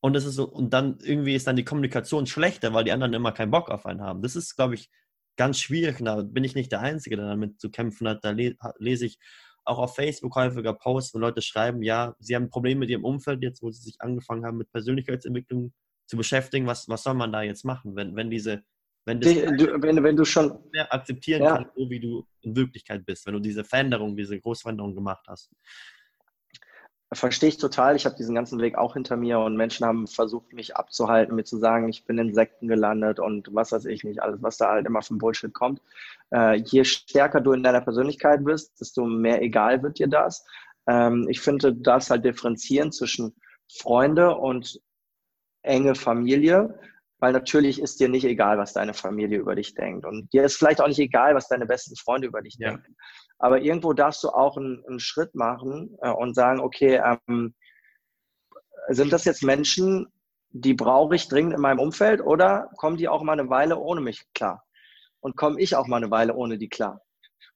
Speaker 1: Und das ist so, und dann irgendwie ist dann die Kommunikation schlechter, weil die anderen immer keinen Bock auf einen haben. Das ist, glaube ich, ganz schwierig. Da bin ich nicht der Einzige, der damit zu kämpfen hat. Da lese ich auch auf Facebook häufiger Posts, wo Leute schreiben, ja, sie haben Probleme mit ihrem Umfeld, jetzt wo sie sich angefangen haben, mit Persönlichkeitsentwicklung zu beschäftigen. Was, was soll man da jetzt machen, wenn, wenn diese, wenn das
Speaker 2: du, wenn, wenn du schon
Speaker 1: mehr akzeptieren ja. kannst, so wie du in Wirklichkeit bist, wenn du diese Veränderung, diese Großveränderung gemacht hast
Speaker 2: verstehe ich total. Ich habe diesen ganzen Weg auch hinter mir und Menschen haben versucht, mich abzuhalten, mir zu sagen, ich bin in Sekten gelandet und was weiß ich nicht, alles, was da halt immer vom Bullshit kommt. Äh, je stärker du in deiner Persönlichkeit bist, desto mehr egal wird dir das. Ähm, ich finde, darfst halt differenzieren zwischen Freunde und enge Familie, weil natürlich ist dir nicht egal, was deine Familie über dich denkt. Und dir ist vielleicht auch nicht egal, was deine besten Freunde über dich ja. denken. Aber irgendwo darfst du auch einen, einen Schritt machen äh, und sagen, okay, ähm, sind das jetzt Menschen, die brauche ich dringend in meinem Umfeld oder kommen die auch mal eine Weile ohne mich klar? Und komme ich auch mal eine Weile ohne die klar?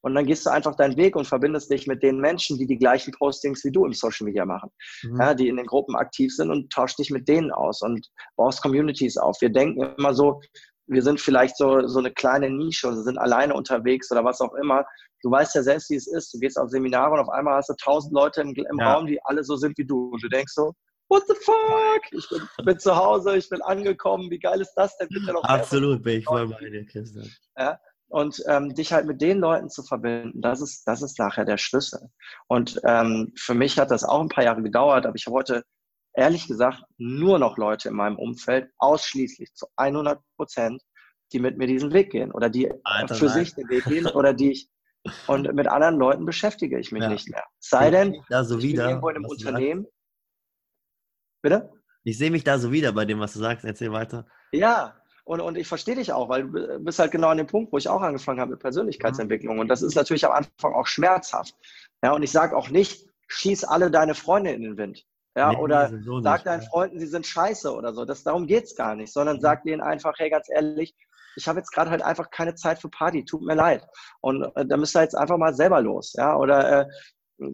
Speaker 2: Und dann gehst du einfach deinen Weg und verbindest dich mit den Menschen, die die gleichen Postings wie du im Social Media machen, mhm. ja, die in den Gruppen aktiv sind und tauschst dich mit denen aus und baust Communities auf. Wir denken immer so, wir sind vielleicht so, so eine kleine Nische oder sind alleine unterwegs oder was auch immer. Du weißt ja selbst, wie es ist. Du gehst auf Seminare und auf einmal hast du tausend Leute im, im ja. Raum, die alle so sind wie du. Und du denkst so, what the fuck? Ich bin, bin zu Hause, ich bin angekommen. Wie geil ist das denn?
Speaker 1: Bitte noch Absolut, bin ich voll bei dir, Christian.
Speaker 2: Ja? Und ähm, dich halt mit den Leuten zu verbinden, das ist, das ist nachher der Schlüssel. Und ähm, für mich hat das auch ein paar Jahre gedauert, aber ich habe heute ehrlich gesagt nur noch Leute in meinem Umfeld, ausschließlich zu 100 Prozent, die mit mir diesen Weg gehen oder die Alter, für nein. sich den Weg gehen oder die ich und mit anderen Leuten beschäftige ich mich ja. nicht mehr. Sei denn,
Speaker 1: da so
Speaker 2: ich
Speaker 1: wieder,
Speaker 2: bin irgendwo in einem Unternehmen. Bitte?
Speaker 1: Ich sehe mich da so wieder bei dem, was du sagst. Erzähl weiter.
Speaker 2: Ja, und, und ich verstehe dich auch, weil du bist halt genau an dem Punkt, wo ich auch angefangen habe mit Persönlichkeitsentwicklung. Und das ist natürlich am Anfang auch schmerzhaft. Ja, und ich sage auch nicht, schieß alle deine Freunde in den Wind. Ja, nee, oder so sag nicht, deinen ja. Freunden, sie sind scheiße oder so. Das, darum geht es gar nicht, sondern mhm. sag denen einfach, hey, ganz ehrlich, ich habe jetzt gerade halt einfach keine Zeit für Party, tut mir leid. Und äh, da müsst ihr jetzt einfach mal selber los. Ja, oder äh,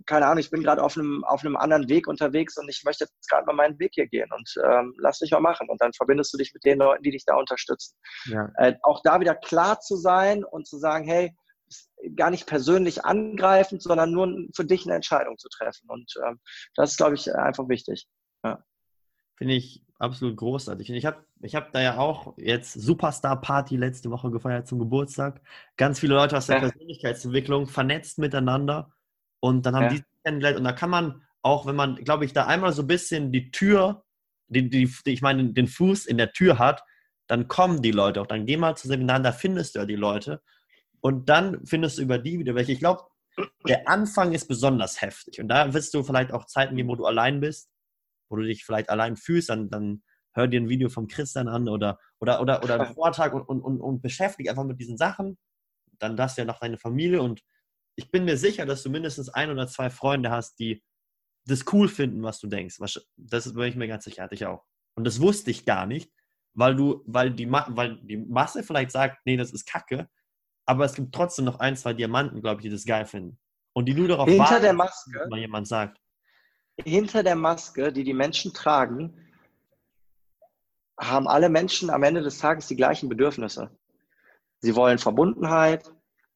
Speaker 2: keine Ahnung, ich bin gerade auf einem, auf einem anderen Weg unterwegs und ich möchte jetzt gerade mal meinen Weg hier gehen und ähm, lass mich mal machen. Und dann verbindest du dich mit den Leuten, die dich da unterstützen. Ja. Äh, auch da wieder klar zu sein und zu sagen, hey, gar nicht persönlich angreifend, sondern nur für dich eine Entscheidung zu treffen. Und ähm, das ist, glaube ich, einfach wichtig. Ja.
Speaker 1: Finde ich absolut großartig. Und ich habe ich hab da ja auch jetzt Superstar Party letzte Woche gefeiert zum Geburtstag. Ganz viele Leute aus der ja. Persönlichkeitsentwicklung vernetzt miteinander und dann haben ja. die kennengelernt. Und da kann man auch, wenn man, glaube ich, da einmal so ein bisschen die Tür, die, die, ich meine, den Fuß in der Tür hat, dann kommen die Leute auch. Dann geh mal zu Seminaren, da findest du ja die Leute. Und dann findest du über die wieder welche. Ich glaube, der Anfang ist besonders heftig. Und da wirst du vielleicht auch Zeiten geben, wo du allein bist, wo du dich vielleicht allein fühlst, dann, dann hör dir ein Video vom Christian an oder, oder, oder, oder einen Vortrag und, und, und, und beschäftige einfach mit diesen Sachen. Dann du ja noch deine Familie und ich bin mir sicher, dass du mindestens ein oder zwei Freunde hast, die das cool finden, was du denkst. Das bin ich mir ganz sicher, hatte ich auch. Und das wusste ich gar nicht, weil du, weil die, weil die Masse vielleicht sagt, nee, das ist Kacke, aber es gibt trotzdem noch ein, zwei Diamanten, glaube ich, die das geil finden. Und die nur darauf
Speaker 2: hinter warten, der Maske,
Speaker 1: dass mal jemand sagt.
Speaker 2: Hinter der Maske, die die Menschen tragen, haben alle Menschen am Ende des Tages die gleichen Bedürfnisse. Sie wollen Verbundenheit,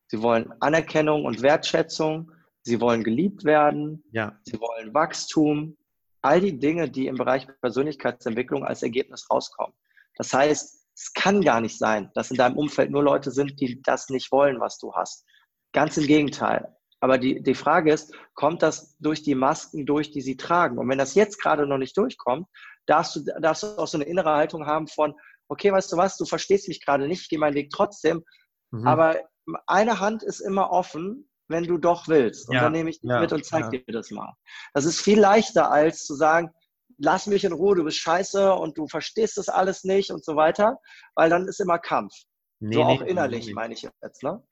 Speaker 2: Sie wollen Anerkennung und Wertschätzung. Sie wollen geliebt werden. Ja. Sie wollen Wachstum. All die Dinge, die im Bereich Persönlichkeitsentwicklung als Ergebnis rauskommen. Das heißt, es kann gar nicht sein, dass in deinem Umfeld nur Leute sind, die das nicht wollen, was du hast. Ganz im Gegenteil. Aber die, die Frage ist, kommt das durch die Masken durch, die sie tragen? Und wenn das jetzt gerade noch nicht durchkommt, darfst du, darfst du auch so eine innere Haltung haben von, okay, weißt du was, du verstehst mich gerade nicht, ich gehe meinen Weg trotzdem, mhm. aber eine Hand ist immer offen, wenn du doch willst. Und ja, dann nehme ich dich ja, mit und zeig ja. dir das mal. Das ist viel leichter, als zu sagen, lass mich in Ruhe, du bist scheiße und du verstehst das alles nicht und so weiter, weil dann ist immer Kampf. Nee, so auch nee, innerlich, nee. meine ich jetzt. Ne?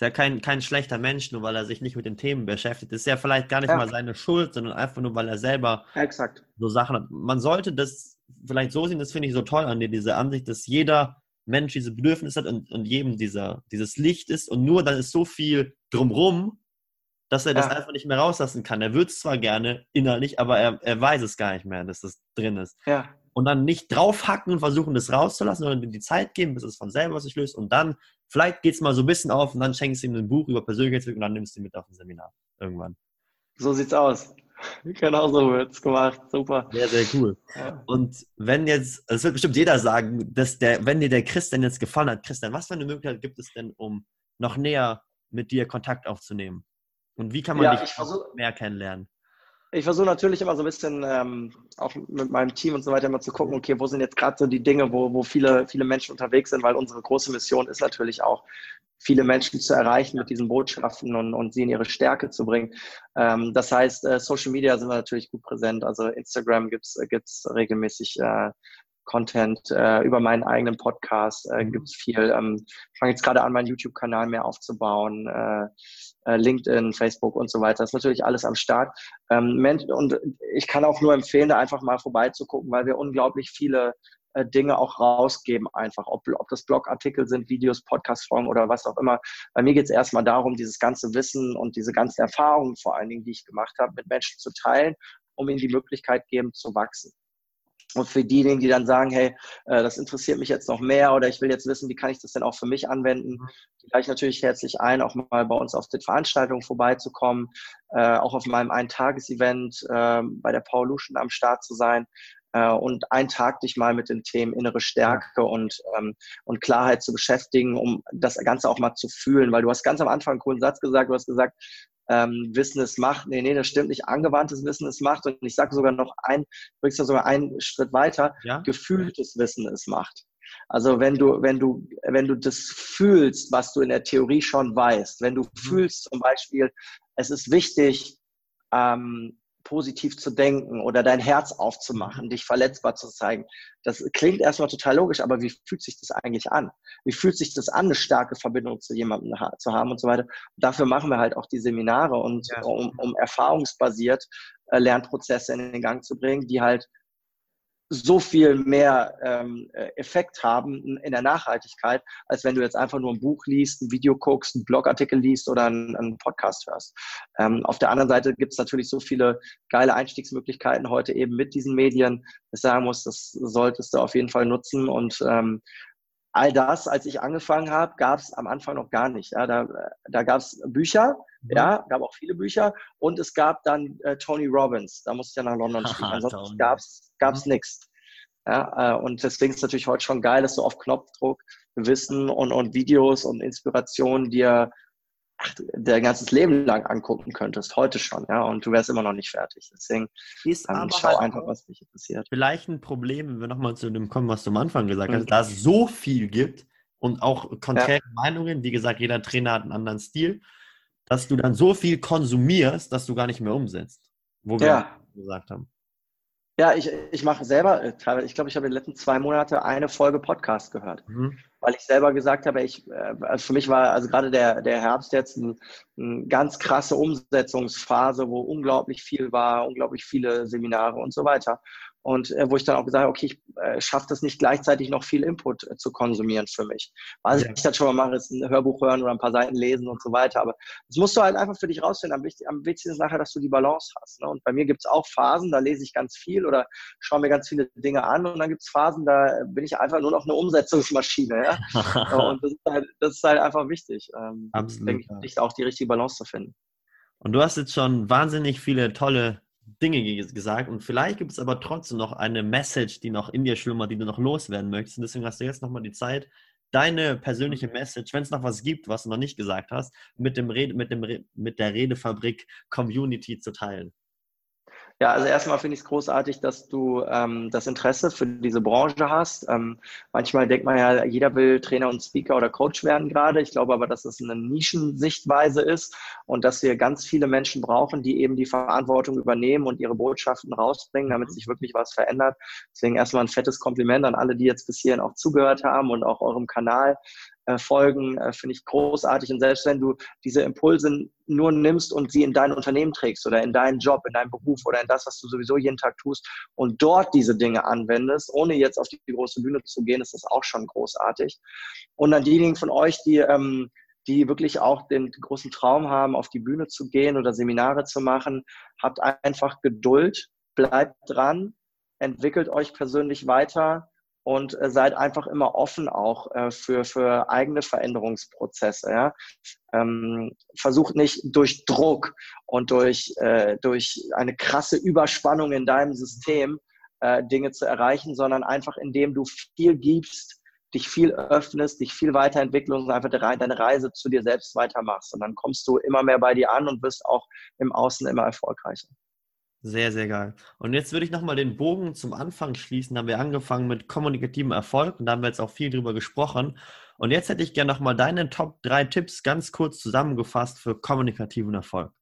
Speaker 1: Ist ja kein, kein schlechter Mensch, nur weil er sich nicht mit den Themen beschäftigt. Das ist ja vielleicht gar nicht ja. mal seine Schuld, sondern einfach nur, weil er selber
Speaker 2: Exakt.
Speaker 1: so Sachen hat. Man sollte das vielleicht so sehen, das finde ich so toll an dir, diese Ansicht, dass jeder Mensch diese Bedürfnisse hat und, und jedem dieser, dieses Licht ist und nur dann ist so viel drumrum, dass er das ja. einfach nicht mehr rauslassen kann. Er würde es zwar gerne innerlich, aber er, er weiß es gar nicht mehr, dass das drin ist.
Speaker 2: Ja.
Speaker 1: Und dann nicht draufhacken und versuchen, das rauszulassen, sondern die Zeit geben, bis es von selber sich löst. Und dann, vielleicht geht es mal so ein bisschen auf und dann schenkst du ihm ein Buch über Persönlichkeitsentwicklung und dann nimmst du ihn mit auf ein Seminar. Irgendwann.
Speaker 2: So sieht's aus. Genau so wird es gemacht. Super.
Speaker 1: Sehr, sehr cool. Ja. Und wenn jetzt, es wird bestimmt jeder sagen, dass der, wenn dir der Christian jetzt gefallen hat, Christian, was für eine Möglichkeit gibt es denn, um noch näher mit dir Kontakt aufzunehmen? Und wie kann man ja, dich versuch, mehr kennenlernen?
Speaker 2: Ich versuche natürlich immer so ein bisschen ähm, auch mit meinem Team und so weiter immer zu gucken, okay, wo sind jetzt gerade so die Dinge, wo, wo viele, viele Menschen unterwegs sind, weil unsere große Mission ist natürlich auch, viele Menschen zu erreichen mit diesen Botschaften und, und sie in ihre Stärke zu bringen. Ähm, das heißt, äh, Social Media sind wir natürlich gut präsent. Also Instagram gibt's gibt's regelmäßig äh, Content äh, über meinen eigenen Podcast äh, mhm. gibt es viel. Ähm, ich fange jetzt gerade an, meinen YouTube-Kanal mehr aufzubauen, äh, LinkedIn, Facebook und so weiter. Das ist natürlich alles am Start. Ähm, und ich kann auch nur empfehlen, da einfach mal vorbeizugucken, weil wir unglaublich viele äh, Dinge auch rausgeben, einfach, ob, ob das Blogartikel sind, Videos, Podcast-Folgen oder was auch immer. Bei mir geht es erstmal darum, dieses ganze Wissen und diese ganzen Erfahrungen vor allen Dingen, die ich gemacht habe, mit Menschen zu teilen, um ihnen die Möglichkeit geben zu wachsen. Und für diejenigen, die dann sagen, hey, äh, das interessiert mich jetzt noch mehr oder ich will jetzt wissen, wie kann ich das denn auch für mich anwenden, mhm. die lade ich natürlich herzlich ein, auch mal bei uns auf den Veranstaltungen vorbeizukommen, äh, auch auf meinem Eintagesevent äh, bei der Paulution am Start zu sein äh, und einen Tag dich mal mit den Themen innere Stärke und, ähm, und Klarheit zu beschäftigen, um das Ganze auch mal zu fühlen, weil du hast ganz am Anfang einen coolen Satz gesagt, du hast gesagt, ähm, Wissen ist Macht. Nee, nee, das stimmt nicht. Angewandtes Wissen ist Macht. Und ich sage sogar noch ein, bringst du sogar einen Schritt weiter. Ja? Gefühltes Wissen ist Macht. Also wenn du, wenn du, wenn du das fühlst, was du in der Theorie schon weißt, wenn du mhm. fühlst zum Beispiel, es ist wichtig, ähm, positiv zu denken oder dein Herz aufzumachen, dich verletzbar zu zeigen. Das klingt erstmal total logisch, aber wie fühlt sich das eigentlich an? Wie fühlt sich das an, eine starke Verbindung zu jemandem zu haben und so weiter? Und dafür machen wir halt auch die Seminare und ja. um, um erfahrungsbasiert äh, Lernprozesse in den Gang zu bringen, die halt so viel mehr ähm, äh, Effekt haben in der Nachhaltigkeit, als wenn du jetzt einfach nur ein Buch liest, ein Video guckst, einen Blogartikel liest oder einen, einen Podcast hörst. Ähm, auf der anderen Seite gibt es natürlich so viele geile Einstiegsmöglichkeiten heute eben mit diesen Medien. Ich sagen muss, das solltest du auf jeden Fall nutzen und ähm, all das, als ich angefangen habe, gab es am Anfang noch gar nicht. Ja, da da gab es Bücher, mhm. ja, gab auch viele Bücher und es gab dann äh, Tony Robbins. Da musste ich ja nach London fliegen. Ansonsten gab es gab's mhm. nichts. Ja, äh, und deswegen ist es natürlich heute schon geil, dass du auf Knopfdruck Wissen und, und Videos und Inspirationen dir ach, dein ganzes Leben lang angucken könntest, heute schon, ja, und du wärst immer noch nicht fertig. Deswegen
Speaker 1: ist ähm, schau halt einfach, was dich interessiert. Vielleicht ein Problem, wenn wir nochmal zu dem kommen, was du am Anfang gesagt mhm. hast, da es so viel gibt und auch konträre ja. Meinungen, wie gesagt, jeder Trainer hat einen anderen Stil, dass du dann so viel konsumierst, dass du gar nicht mehr umsetzt. Wo wir ja. gesagt haben.
Speaker 2: Ja, ich, ich mache selber, äh, ich glaube, ich habe in den letzten zwei Monate eine Folge Podcast gehört, mhm. weil ich selber gesagt habe, ich, äh, also für mich war also gerade der, der Herbst jetzt eine ein ganz krasse Umsetzungsphase, wo unglaublich viel war, unglaublich viele Seminare und so weiter. Und äh, wo ich dann auch gesagt habe, okay, ich äh, schaffe das nicht gleichzeitig noch viel Input äh, zu konsumieren für mich. Was ja. ich dann schon mal mache, ist ein Hörbuch hören oder ein paar Seiten lesen und so weiter. Aber das musst du halt einfach für dich rausfinden. Am, wichtig, am wichtigsten ist nachher, dass du die Balance hast. Ne? Und bei mir gibt es auch Phasen, da lese ich ganz viel oder schaue mir ganz viele Dinge an. Und dann gibt es Phasen, da bin ich einfach nur noch eine Umsetzungsmaschine. Ja? und das ist, halt, das ist, halt, einfach wichtig. Ähm, Absolut. Denke ich, auch die richtige Balance zu finden.
Speaker 1: Und du hast jetzt schon wahnsinnig viele tolle Dinge gesagt und vielleicht gibt es aber trotzdem noch eine Message, die noch in dir schlummert, die du noch loswerden möchtest. Und deswegen hast du jetzt nochmal die Zeit, deine persönliche mhm. Message, wenn es noch was gibt, was du noch nicht gesagt hast, mit, dem Rede, mit, dem mit der Redefabrik Community zu teilen.
Speaker 2: Ja, also erstmal finde ich es großartig, dass du ähm, das Interesse für diese Branche hast. Ähm, manchmal denkt man ja, jeder will Trainer und Speaker oder Coach werden gerade. Ich glaube aber, dass es eine Nischensichtweise ist und dass wir ganz viele Menschen brauchen, die eben die Verantwortung übernehmen und ihre Botschaften rausbringen, damit mhm. sich wirklich was verändert. Deswegen erstmal ein fettes Kompliment an alle, die jetzt bis hierhin auch zugehört haben und auch eurem Kanal äh, folgen, äh, finde ich großartig. Und selbst wenn du diese Impulse nur nimmst und sie in dein Unternehmen trägst oder in deinen Job, in deinen Beruf oder in das, was du sowieso jeden Tag tust und dort diese Dinge anwendest, ohne jetzt auf die große Bühne zu gehen, ist das auch schon großartig. Und an diejenigen von euch, die ähm, die wirklich auch den großen Traum haben, auf die Bühne zu gehen oder Seminare zu machen, habt einfach Geduld, bleibt dran, entwickelt euch persönlich weiter und äh, seid einfach immer offen auch äh, für, für eigene Veränderungsprozesse. Ja? Ähm, versucht nicht durch Druck und durch, äh, durch eine krasse Überspannung in deinem System äh, Dinge zu erreichen, sondern einfach indem du viel gibst, dich viel öffnest, dich viel weiterentwickelst und einfach deine Reise zu dir selbst weitermachst. Und dann kommst du immer mehr bei dir an und wirst auch im Außen immer erfolgreicher.
Speaker 1: Sehr, sehr geil. Und jetzt würde ich nochmal den Bogen zum Anfang schließen. Da haben wir angefangen mit kommunikativem Erfolg und da haben wir jetzt auch viel drüber gesprochen. Und jetzt hätte ich gerne nochmal deine Top 3 Tipps ganz kurz zusammengefasst für kommunikativen Erfolg.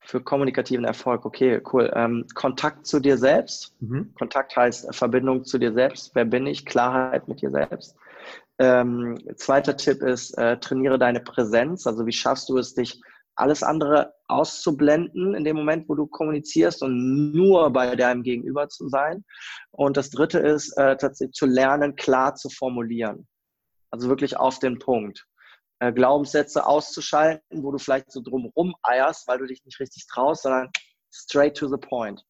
Speaker 2: Für kommunikativen Erfolg, okay, cool. Ähm, Kontakt zu dir selbst. Mhm. Kontakt heißt Verbindung zu dir selbst. Wer bin ich? Klarheit mit dir selbst. Ähm, zweiter Tipp ist, äh, trainiere deine Präsenz. Also wie schaffst du es, dich alles andere auszublenden in dem Moment, wo du kommunizierst und nur bei deinem Gegenüber zu sein. Und das dritte ist, äh, tatsächlich zu lernen, klar zu formulieren. Also wirklich auf den Punkt. Äh, Glaubenssätze auszuschalten, wo du vielleicht so drumrum eierst, weil du dich nicht richtig traust, sondern straight to the point.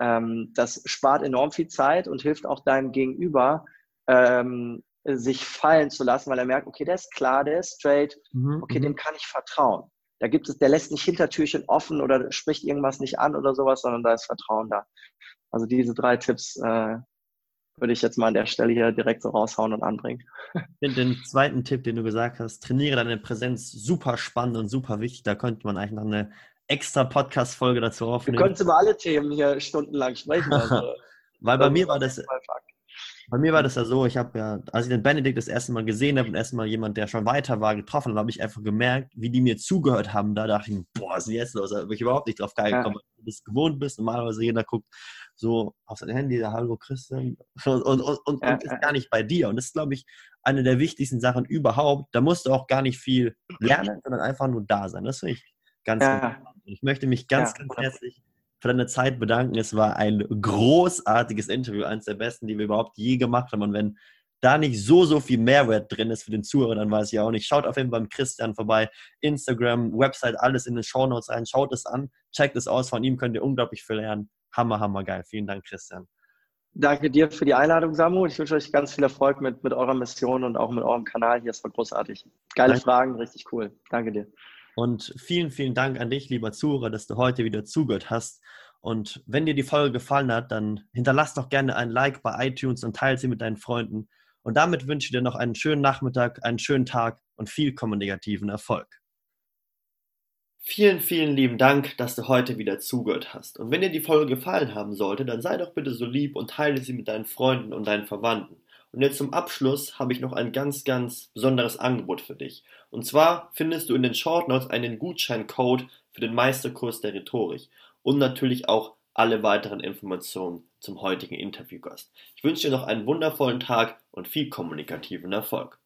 Speaker 2: Ähm, das spart enorm viel Zeit und hilft auch deinem Gegenüber, ähm, sich fallen zu lassen, weil er merkt, okay, der ist klar, der ist straight, mhm, okay, mhm. dem kann ich vertrauen. Da gibt es, der lässt nicht Hintertürchen offen oder spricht irgendwas nicht an oder sowas, sondern da ist Vertrauen da. Also diese drei Tipps äh, würde ich jetzt mal an der Stelle hier direkt so raushauen und anbringen.
Speaker 1: Ich finde den zweiten Tipp, den du gesagt hast, trainiere deine Präsenz, super spannend und super wichtig. Da könnte man eigentlich noch eine extra Podcast-Folge dazu aufnehmen.
Speaker 2: Wir können über alle Themen hier stundenlang sprechen. Also,
Speaker 1: Weil bei mir war das, bei mir war das ja so, ich habe ja, als ich den Benedikt das erste Mal gesehen habe und erstmal jemand, der schon weiter war, getroffen habe, habe ich einfach gemerkt, wie die mir zugehört haben. Da dachte ich, boah, was ist denn jetzt los? Da bin ich überhaupt nicht drauf gekommen, ja. weil du das gewohnt bist. Normalerweise jeder guckt so auf sein Handy, hallo Christian, und, und, und, und, ja, ist gar nicht bei dir. Und das ist, glaube ich, eine der wichtigsten Sachen überhaupt. Da musst du auch gar nicht viel lernen, sondern einfach nur da sein. Das finde ich ganz, ja. ganz Ich möchte mich ganz, ganz herzlich für deine Zeit bedanken. Es war ein großartiges Interview, eines der besten, die wir überhaupt je gemacht haben. Und wenn da nicht so, so viel Mehrwert drin ist für den Zuhörer, dann weiß ich auch nicht. Schaut auf jeden Fall beim Christian vorbei. Instagram, Website, alles in den Show Notes rein. Schaut es an, checkt es aus. Von ihm könnt ihr unglaublich viel lernen. Hammer, hammer geil. Vielen Dank, Christian.
Speaker 2: Danke dir für die Einladung, Samu. Ich wünsche euch ganz viel Erfolg mit, mit eurer Mission und auch mit eurem Kanal hier. Es war großartig. Geile Danke. Fragen, richtig cool. Danke dir.
Speaker 1: Und vielen, vielen Dank an dich, lieber Zuhörer, dass du heute wieder zugehört hast. Und wenn dir die Folge gefallen hat, dann hinterlass doch gerne ein Like bei iTunes und teile sie mit deinen Freunden. Und damit wünsche ich dir noch einen schönen Nachmittag, einen schönen Tag und viel kommunikativen Erfolg. Vielen, vielen lieben Dank, dass du heute wieder zugehört hast. Und wenn dir die Folge gefallen haben sollte, dann sei doch bitte so lieb und teile sie mit deinen Freunden und deinen Verwandten. Und jetzt zum Abschluss habe ich noch ein ganz, ganz besonderes Angebot für dich. Und zwar findest du in den Short Notes einen Gutscheincode für den Meisterkurs der Rhetorik und natürlich auch alle weiteren Informationen zum heutigen Interviewgast. Ich wünsche dir noch einen wundervollen Tag und viel kommunikativen Erfolg.